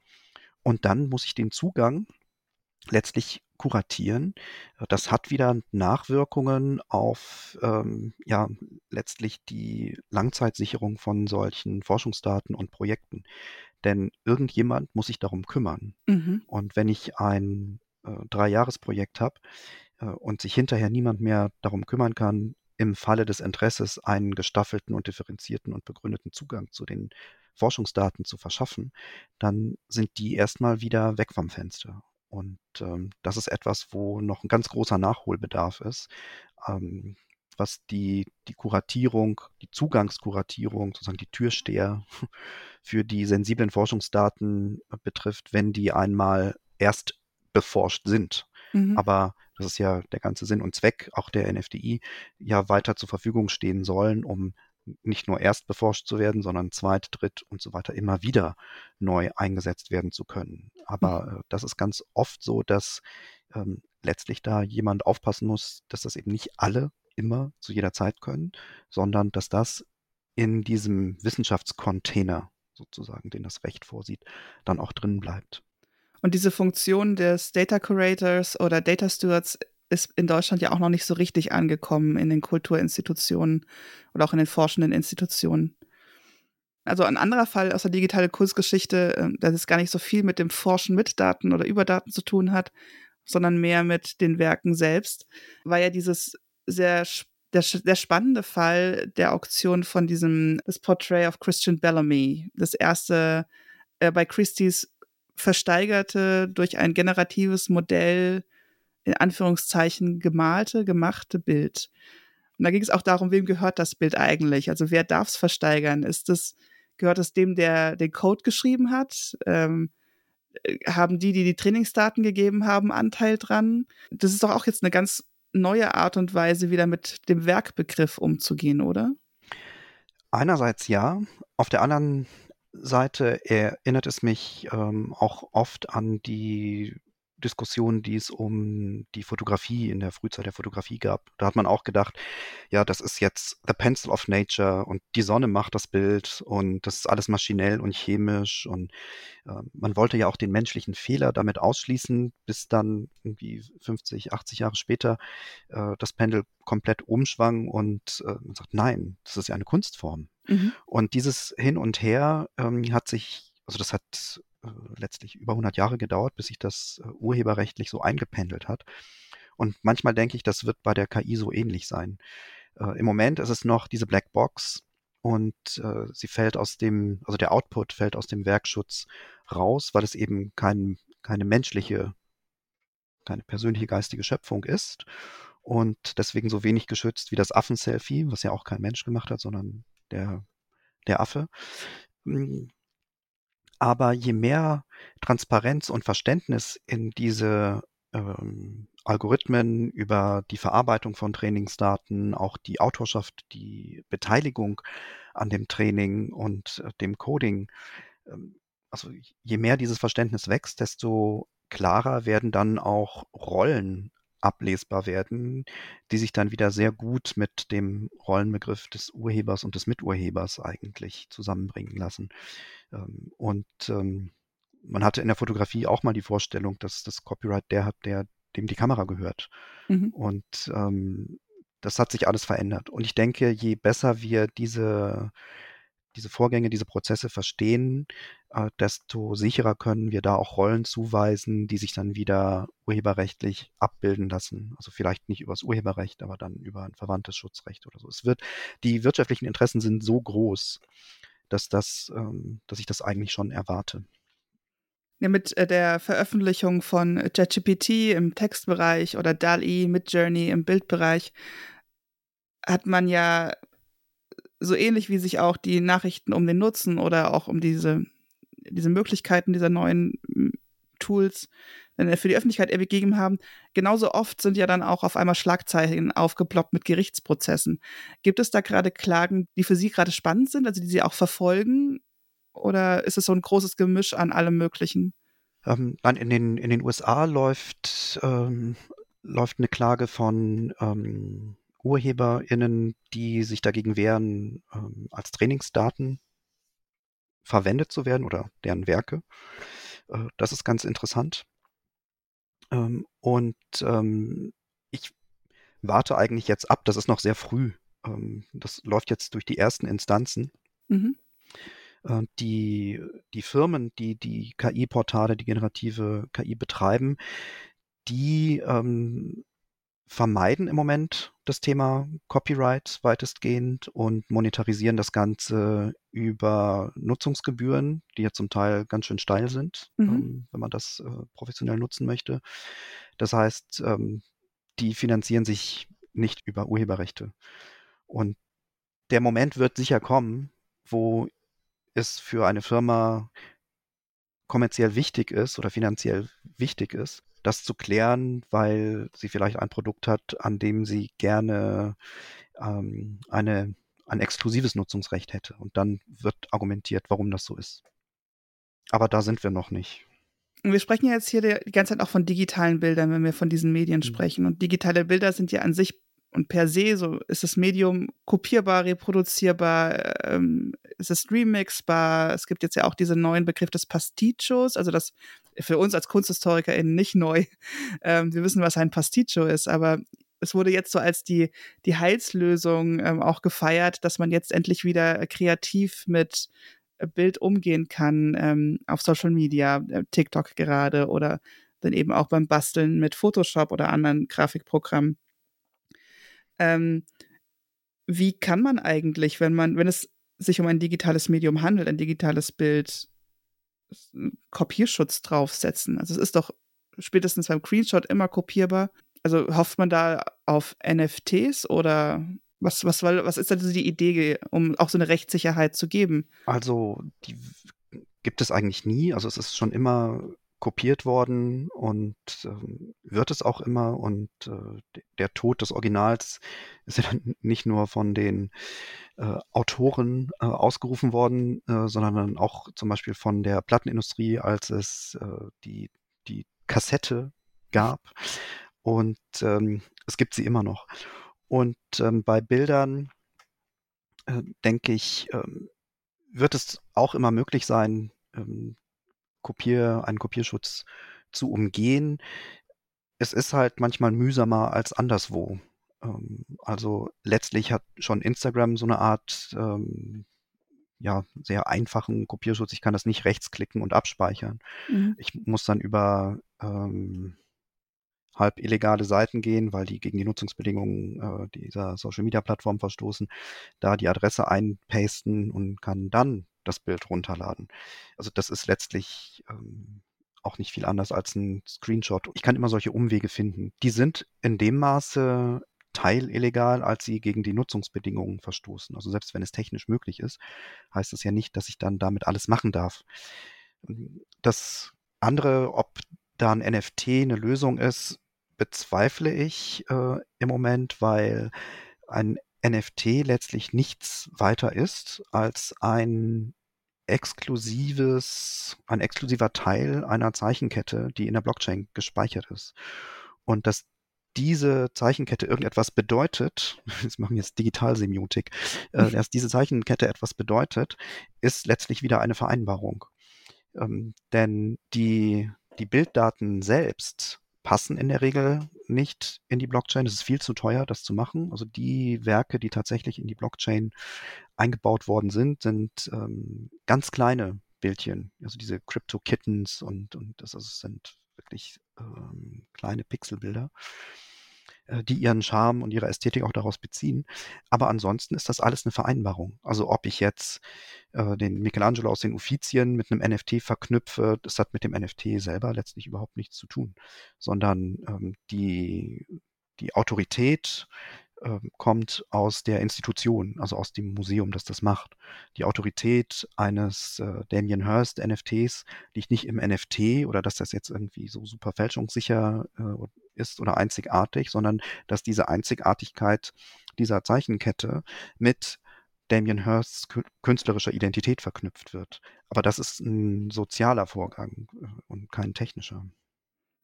B: Und dann muss ich den Zugang letztlich kuratieren. Das hat wieder Nachwirkungen auf ähm, ja letztlich die Langzeitsicherung von solchen Forschungsdaten und Projekten. Denn irgendjemand muss sich darum kümmern. Mhm. Und wenn ich ein äh, Dreijahresprojekt habe äh, und sich hinterher niemand mehr darum kümmern kann, im Falle des Interesses einen gestaffelten und differenzierten und begründeten Zugang zu den Forschungsdaten zu verschaffen, dann sind die erstmal wieder weg vom Fenster. Und ähm, das ist etwas, wo noch ein ganz großer Nachholbedarf ist. Ähm, was die, die Kuratierung, die Zugangskuratierung, sozusagen die Türsteher *laughs* für die sensiblen Forschungsdaten äh, betrifft, wenn die einmal erst beforscht sind. Mhm. Aber das ist ja der ganze Sinn und Zweck auch der NFDI, ja weiter zur Verfügung stehen sollen, um nicht nur erst beforscht zu werden, sondern zweit, dritt und so weiter immer wieder neu eingesetzt werden zu können. Aber mhm. Äh, das ist ganz oft so, dass ähm, letztlich da jemand aufpassen muss, dass das eben nicht alle immer zu jeder Zeit können, sondern dass das in diesem Wissenschaftscontainer sozusagen, den das Recht vorsieht, dann auch drin bleibt.
A: Und diese Funktion des Data Curators oder Data Stewards ist in Deutschland ja auch noch nicht so richtig angekommen in den Kulturinstitutionen oder auch in den forschenden Institutionen. Also ein anderer Fall aus der digitalen Kursgeschichte, ähm, dass es gar nicht so viel mit dem Forschen mit Daten oder über Daten zu tun hat, sondern mehr mit den Werken selbst, war ja dieses sehr der, der spannende Fall der Auktion von diesem das Portrait of Christian Bellamy, das erste äh, bei Christie's versteigerte durch ein generatives Modell in Anführungszeichen gemalte, gemachte Bild. Und da ging es auch darum, wem gehört das Bild eigentlich? Also wer darf es versteigern? Ist es, gehört es dem, der den Code geschrieben hat? Ähm, Äh, haben die, die die Trainingsdaten gegeben haben, Anteil dran? Das ist doch auch jetzt eine ganz neue Art und Weise, wieder mit dem Werkbegriff umzugehen, oder?
B: Einerseits ja. Auf der anderen Seite erinnert es mich ähm, auch oft an die Diskussionen, die es um die Fotografie in der Frühzeit der Fotografie gab. Da hat man auch gedacht, ja, das ist jetzt the pencil of nature und die Sonne macht das Bild und das ist alles maschinell und chemisch und äh, man wollte ja auch den menschlichen Fehler damit ausschließen, bis dann irgendwie 50, 80 Jahre später äh, das Pendel komplett umschwang und äh, man sagt, nein, das ist ja eine Kunstform. Mhm. Und dieses Hin und Her ähm, hat sich, also das hat äh, letztlich über 100 Jahre gedauert, bis sich das äh, urheberrechtlich so eingependelt hat. Und manchmal denke ich, das wird bei der KI so ähnlich sein. Äh, Im Moment ist es noch diese Blackbox und äh, sie fällt aus dem, also der Output fällt aus dem Werkschutz raus, weil es eben kein, keine menschliche, keine persönliche geistige Schöpfung ist und deswegen so wenig geschützt wie das Affenselfie, was ja auch kein Mensch gemacht hat, sondern der, der Affe. Aber je mehr Transparenz und Verständnis in diese ähm, Algorithmen über die Verarbeitung von Trainingsdaten, auch die Autorschaft, die Beteiligung an dem Training und äh, dem Coding, ähm, also je mehr dieses Verständnis wächst, desto klarer werden dann auch Rollen ablesbar werden, die sich dann wieder sehr gut mit dem Rollenbegriff des Urhebers und des Miturhebers eigentlich zusammenbringen lassen. Ähm, und ähm, man hatte in der Fotografie auch mal die Vorstellung, dass das Copyright der hat, der dem die Kamera gehört. Mhm. Und ähm, das hat sich alles verändert. Und ich denke, je besser wir diese, diese Vorgänge, diese Prozesse verstehen, äh, desto sicherer können wir da auch Rollen zuweisen, die sich dann wieder urheberrechtlich abbilden lassen. Also vielleicht nicht über das Urheberrecht, aber dann über ein verwandtes Schutzrecht oder so. Es wird, die wirtschaftlichen Interessen sind so groß, dass das, ähm, dass ich das eigentlich schon erwarte.
A: Ja, mit äh, der Veröffentlichung von ChatGPT im Textbereich oder DALI mit Journey im Bildbereich hat man ja so ähnlich wie sich auch die Nachrichten um den Nutzen oder auch um diese, diese Möglichkeiten dieser neuen Tools für die Öffentlichkeit gegeben haben, genauso oft sind ja dann auch auf einmal Schlagzeilen aufgeploppt mit Gerichtsprozessen. Gibt es da gerade Klagen, die für Sie gerade spannend sind, also die Sie auch verfolgen? Oder ist es so ein großes Gemisch an allem Möglichen?
B: Ähm, in, den, in den USA läuft, ähm, läuft eine Klage von ähm, UrheberInnen, die sich dagegen wehren, ähm, als Trainingsdaten verwendet zu werden oder deren Werke. Äh, das ist ganz interessant. Ähm, und ähm, ich warte eigentlich jetzt ab, das ist noch sehr früh. Ähm, das läuft jetzt durch die ersten Instanzen. Mhm. Äh, die, die Firmen, die die KI-Portale, die generative KI betreiben, die ähm, vermeiden im Moment das Thema Copyright weitestgehend und monetarisieren das Ganze über Nutzungsgebühren, die ja zum Teil ganz schön steil sind, mhm. ähm, wenn man das äh, professionell nutzen möchte. Das heißt, ähm, die finanzieren sich nicht über Urheberrechte. Und der Moment wird sicher kommen, wo es für eine Firma kommerziell wichtig ist oder finanziell wichtig ist, das zu klären, weil sie vielleicht ein Produkt hat, an dem sie gerne ähm, eine, ein exklusives Nutzungsrecht hätte. Und dann wird argumentiert, warum das so ist. Aber da sind wir noch nicht.
A: Wir sprechen ja jetzt hier die ganze Zeit auch von digitalen Bildern, wenn wir von diesen Medien mhm. sprechen. Und digitale Bilder sind ja an sich und per se, so ist das Medium kopierbar, reproduzierbar, ähm, ist es remixbar. Es gibt jetzt ja auch diesen neuen Begriff des Pastichos, also das für uns als KunsthistorikerInnen nicht neu. *laughs* Ähm, wir wissen, was ein Pasticho ist, aber es wurde jetzt so als die, die Heilslösung ähm, auch gefeiert, dass man jetzt endlich wieder kreativ mit äh, Bild umgehen kann ähm, auf Social Media, äh, TikTok gerade oder dann eben auch beim Basteln mit Photoshop oder anderen Grafikprogrammen. Ähm, wie kann man eigentlich, wenn man, wenn es sich um ein digitales Medium handelt, ein digitales Bild, Kopierschutz draufsetzen? Also es ist doch spätestens beim Screenshot immer kopierbar. Also hofft man da auf NFTs oder was, was, was ist da die Idee, um auch so eine Rechtssicherheit zu geben?
B: Also die gibt es eigentlich nie. Also es ist schon immer kopiert worden und ähm, wird es auch immer. Und äh, der Tod des Originals *laughs* ist ja nicht nur von den äh, Autoren äh, ausgerufen worden, äh, sondern dann auch zum Beispiel von der Plattenindustrie, als es äh, die, die Kassette gab. Und ähm, es gibt sie immer noch. Und ähm, bei Bildern äh, denke ich, ähm, wird es auch immer möglich sein, ähm, Kopier, einen Kopierschutz zu umgehen. Es ist halt manchmal mühsamer als anderswo. Ähm, also letztlich hat schon Instagram so eine Art ähm, ja, sehr einfachen Kopierschutz. Ich kann das nicht rechtsklicken und abspeichern. Mhm. Ich muss dann über ähm, halb illegale Seiten gehen, weil die gegen die Nutzungsbedingungen äh, dieser Social-Media-Plattform verstoßen, da die Adresse einpasten und kann dann das Bild runterladen. Also das ist letztlich ähm, auch nicht viel anders als ein Screenshot. Ich kann immer solche Umwege finden. Die sind in dem Maße teilillegal, als sie gegen die Nutzungsbedingungen verstoßen. Also selbst wenn es technisch möglich ist, heißt das ja nicht, dass ich dann damit alles machen darf. Das andere, ob da ein NFT eine Lösung ist, bezweifle ich äh, im Moment, weil ein NFT letztlich nichts weiter ist als ein exklusives, ein exklusiver Teil einer Zeichenkette, die in der Blockchain gespeichert ist. Und dass diese Zeichenkette irgendetwas bedeutet, *laughs* wir machen jetzt Digitalsemiotik, äh, dass diese Zeichenkette etwas bedeutet, ist letztlich wieder eine Vereinbarung. Ähm, denn die, die Bilddaten selbst passen in der Regel nicht in die Blockchain. Es ist viel zu teuer, das zu machen. Also die Werke, die tatsächlich in die Blockchain eingebaut worden sind, sind ähm, ganz kleine Bildchen. Also diese Crypto Kittens und, und das also sind wirklich ähm, kleine Pixelbilder. Äh, die ihren Charme und ihre Ästhetik auch daraus beziehen. Aber ansonsten ist das alles eine Vereinbarung. Also ob ich jetzt äh, den Michelangelo aus den Uffizien mit einem NFT verknüpfe, das hat mit dem NFT selber letztlich überhaupt nichts zu tun, sondern ähm, die, die Autorität ähm, kommt aus der Institution, also aus dem Museum, das das macht. Die Autorität eines äh, Damien Hirst NFTs liegt nicht im NFT oder dass das jetzt irgendwie so super fälschungssicher äh, ist oder einzigartig, sondern dass diese Einzigartigkeit dieser Zeichenkette mit Damien Hirsts künstlerischer Identität verknüpft wird. Aber das ist ein sozialer Vorgang äh, und kein technischer.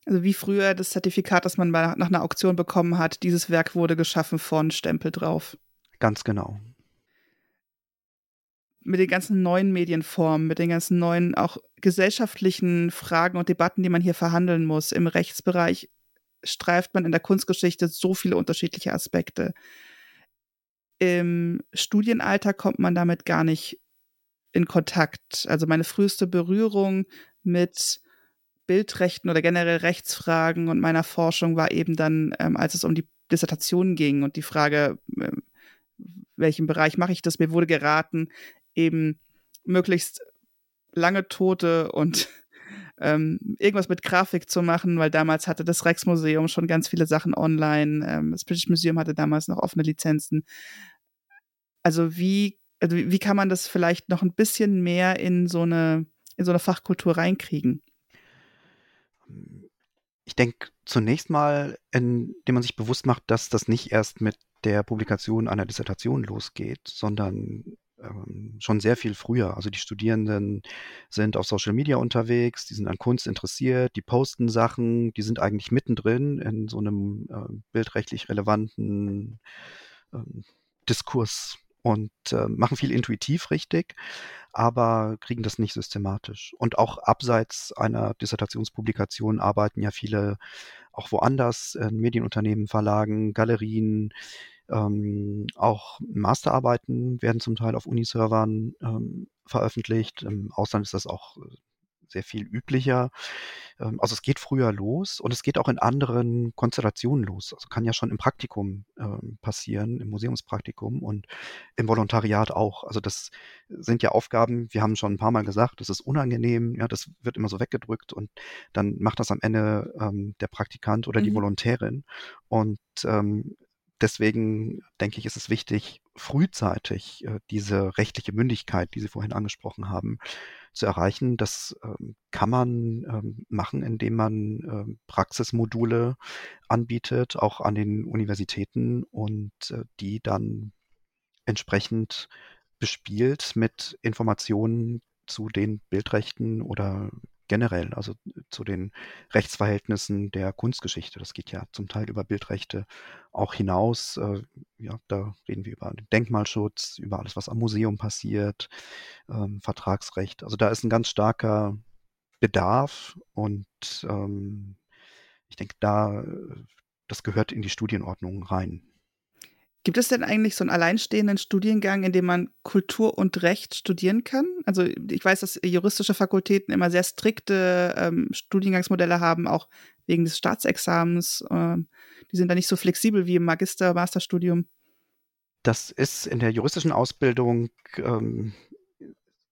A: Also wie früher das Zertifikat, das man nach einer Auktion bekommen hat, dieses Werk wurde geschaffen von Stempel drauf.
B: Ganz genau.
A: Mit den ganzen neuen Medienformen, mit den ganzen neuen auch gesellschaftlichen Fragen und Debatten, die man hier verhandeln muss im Rechtsbereich, streift man in der Kunstgeschichte so viele unterschiedliche Aspekte. Im Studienalter kommt man damit gar nicht in Kontakt. Also meine früheste Berührung mit Bildrechten oder generell Rechtsfragen und meiner Forschung war eben dann, ähm, als es um die Dissertation ging und die Frage, äh, welchen Bereich mache ich das? Mir wurde geraten, eben möglichst lange Tote und ähm, irgendwas mit Grafik zu machen, weil damals hatte das Rex-Museum schon ganz viele Sachen online. Ähm, das British Museum hatte damals noch offene Lizenzen. Also wie, also wie kann man das vielleicht noch ein bisschen mehr in so eine, in so eine Fachkultur reinkriegen?
B: Ich denke zunächst mal, indem man sich bewusst macht, dass das nicht erst mit der Publikation einer Dissertation losgeht, sondern schon sehr viel früher. Also die Studierenden sind auf Social Media unterwegs, die sind an Kunst interessiert, die posten Sachen, die sind eigentlich mittendrin in so einem äh, bildrechtlich relevanten ähm, Diskurs und äh, machen viel intuitiv richtig, aber kriegen das nicht systematisch. Und auch abseits einer Dissertationspublikation arbeiten ja viele auch woanders, in Medienunternehmen, Verlagen, Galerien, ähm, auch Masterarbeiten werden zum Teil auf Uniservern ähm, veröffentlicht. Im Ausland ist das auch äh, sehr viel üblicher. Ähm, also es geht früher los und es geht auch in anderen Konstellationen los. Also kann ja schon im Praktikum ähm, passieren, im Museumspraktikum und im Volontariat auch. Also das sind ja Aufgaben, wir haben schon ein paar Mal gesagt, das ist unangenehm, ja, das wird immer so weggedrückt und dann macht das am Ende ähm, der Praktikant oder mhm. die Volontärin. Und ähm, deswegen denke ich, ist es wichtig, frühzeitig äh, diese rechtliche Mündigkeit, die Sie vorhin angesprochen haben, zu erreichen. Das ähm, kann man ähm, machen, indem man ähm, Praxismodule anbietet, auch an den Universitäten und äh, die dann entsprechend bespielt mit Informationen zu den Bildrechten oder generell, also zu den Rechtsverhältnissen der Kunstgeschichte. Das geht ja zum Teil über Bildrechte auch hinaus. Äh, ja, da reden wir über den Denkmalschutz, über alles, was am Museum passiert, ähm, Vertragsrecht. Also da ist ein ganz starker Bedarf und ähm, ich denke, da, das gehört in die Studienordnung rein.
A: Gibt es denn eigentlich so einen alleinstehenden Studiengang, in dem man Kultur und Recht studieren kann? Also ich weiß, dass juristische Fakultäten immer sehr strikte ähm, Studiengangsmodelle haben, auch wegen des Staatsexamens. Ähm, die sind da nicht so flexibel wie im Magister-, Masterstudium.
B: Das ist in der juristischen Ausbildung ähm,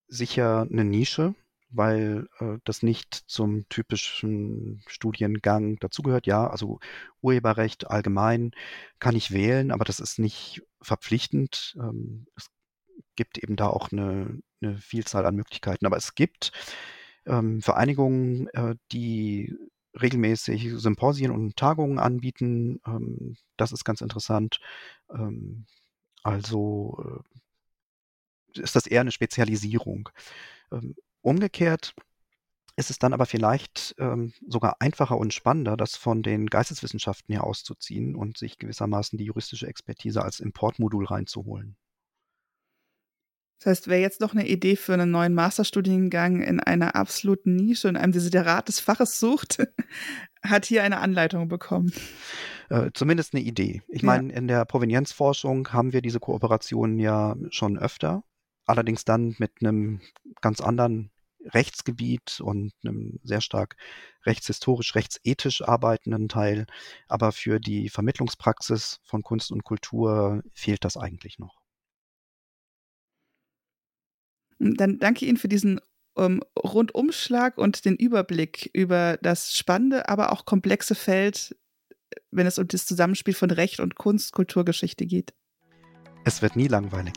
B: sicher eine Nische weil äh, das nicht zum typischen Studiengang dazugehört. Ja, also Urheberrecht allgemein kann ich wählen, aber das ist nicht verpflichtend. Ähm, es gibt eben da auch eine, eine Vielzahl an Möglichkeiten. Aber es gibt ähm, Vereinigungen, äh, die regelmäßig Symposien und Tagungen anbieten. Ähm, das ist ganz interessant. Ähm, also äh, ist das eher eine Spezialisierung. Umgekehrt ist es dann aber vielleicht ähm, sogar einfacher und spannender, das von den Geisteswissenschaften her auszuziehen und sich gewissermaßen die juristische Expertise als Importmodul reinzuholen.
A: Das heißt, wer jetzt noch eine Idee für einen neuen Masterstudiengang in einer absoluten Nische, in einem Desiderat des Faches sucht, *laughs* hat hier eine Anleitung bekommen.
B: Äh, zumindest eine Idee. Ich ja. meine, in der Provenienzforschung haben wir diese Kooperationen ja schon öfter, allerdings dann mit einem ganz anderen Rechtsgebiet und einem sehr stark rechtshistorisch, rechtsethisch arbeitenden Teil. Aber für die Vermittlungspraxis von Kunst und Kultur fehlt das eigentlich noch.
A: Dann danke Ihnen für diesen ähm, Rundumschlag und den Überblick über das spannende, aber auch komplexe Feld, wenn es um das Zusammenspiel von Recht und Kunst, Kulturgeschichte geht.
B: Es wird nie langweilig.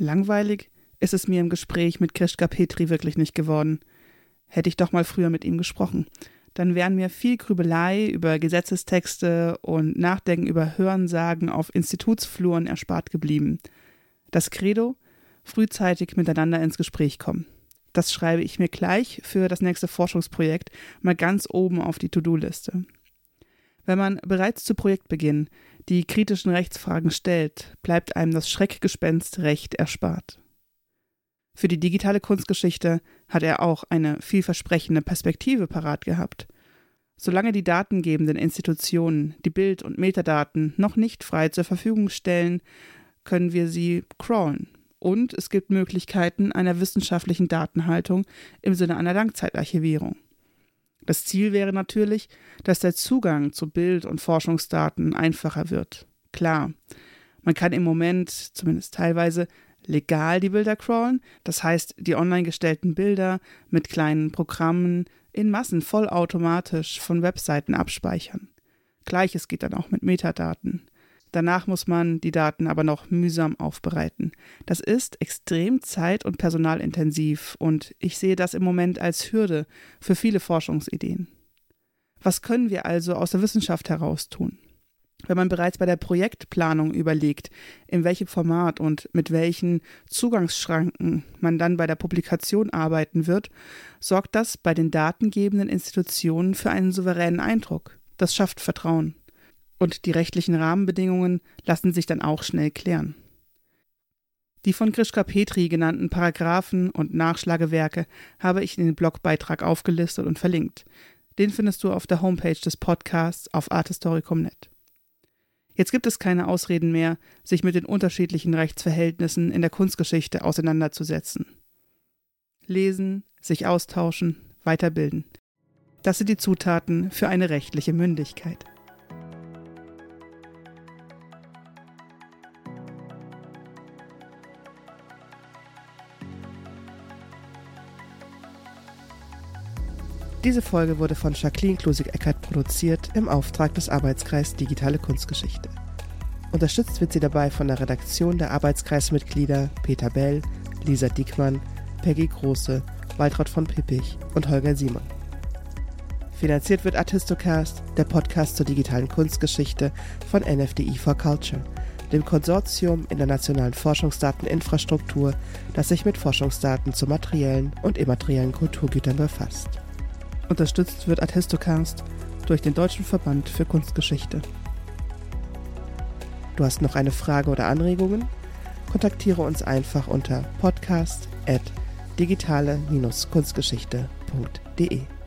A: Langweilig ist es mir im Gespräch mit Krischka Petri wirklich nicht geworden. Hätte ich doch mal früher mit ihm gesprochen. Dann wären mir viel Grübelei über Gesetzestexte und Nachdenken über Hörensagen auf Institutsfluren erspart geblieben. Das Credo? Frühzeitig miteinander ins Gespräch kommen. Das schreibe ich mir gleich für das nächste Forschungsprojekt mal ganz oben auf die To-Do-Liste. Wenn man bereits zu Projektbeginn die kritischen Rechtsfragen stellt, bleibt einem das Schreckgespenst Recht erspart. Für die digitale Kunstgeschichte hat er auch eine vielversprechende Perspektive parat gehabt. Solange die datengebenden Institutionen die Bild- und Metadaten noch nicht frei zur Verfügung stellen, können wir sie crawlen. Und es gibt Möglichkeiten einer wissenschaftlichen Datenhaltung im Sinne einer Langzeitarchivierung. Das Ziel wäre natürlich, dass der Zugang zu Bild- und Forschungsdaten einfacher wird. Klar, man kann im Moment, zumindest teilweise, legal die Bilder crawlen, das heißt die online gestellten Bilder mit kleinen Programmen in Massen vollautomatisch von Webseiten abspeichern. Gleiches geht dann auch mit Metadaten. Danach muss man die Daten aber noch mühsam aufbereiten. Das ist extrem zeit- und personalintensiv und ich sehe das im Moment als Hürde für viele Forschungsideen. Was können wir also aus der Wissenschaft heraus tun? Wenn man bereits bei der Projektplanung überlegt, in welchem Format und mit welchen Zugangsschranken man dann bei der Publikation arbeiten wird, sorgt das bei den datengebenden Institutionen für einen souveränen Eindruck. Das schafft Vertrauen. Und die rechtlichen Rahmenbedingungen lassen sich dann auch schnell klären. Die von Grischka Petri genannten Paragraphen und Nachschlagewerke habe ich in den Blogbeitrag aufgelistet und verlinkt. Den findest du auf der Homepage des Podcasts auf arthistoricum.net. Jetzt gibt es keine Ausreden mehr, sich mit den unterschiedlichen Rechtsverhältnissen in der Kunstgeschichte auseinanderzusetzen. Lesen, sich austauschen, weiterbilden. Das sind die Zutaten für eine rechtliche Mündigkeit.
C: Diese Folge wurde von Jacqueline Klusig-Eckert produziert im Auftrag des Arbeitskreis Digitale Kunstgeschichte. Unterstützt wird sie dabei von der Redaktion der Arbeitskreismitglieder Peter Bell, Lisa Diekmann, Peggy Große, Waltraud von Pippich und Holger Simon. Finanziert wird Artistocast, der Podcast zur digitalen Kunstgeschichte von NFDI for Culture, dem Konsortium in der nationalen Forschungsdateninfrastruktur, das sich mit Forschungsdaten zu materiellen und immateriellen Kulturgütern befasst.
A: Unterstützt wird Artistocast durch den Deutschen Verband für Kunstgeschichte.
C: Du hast noch eine Frage oder Anregungen? Kontaktiere uns einfach unter podcast@ digitale-kunstgeschichte.de.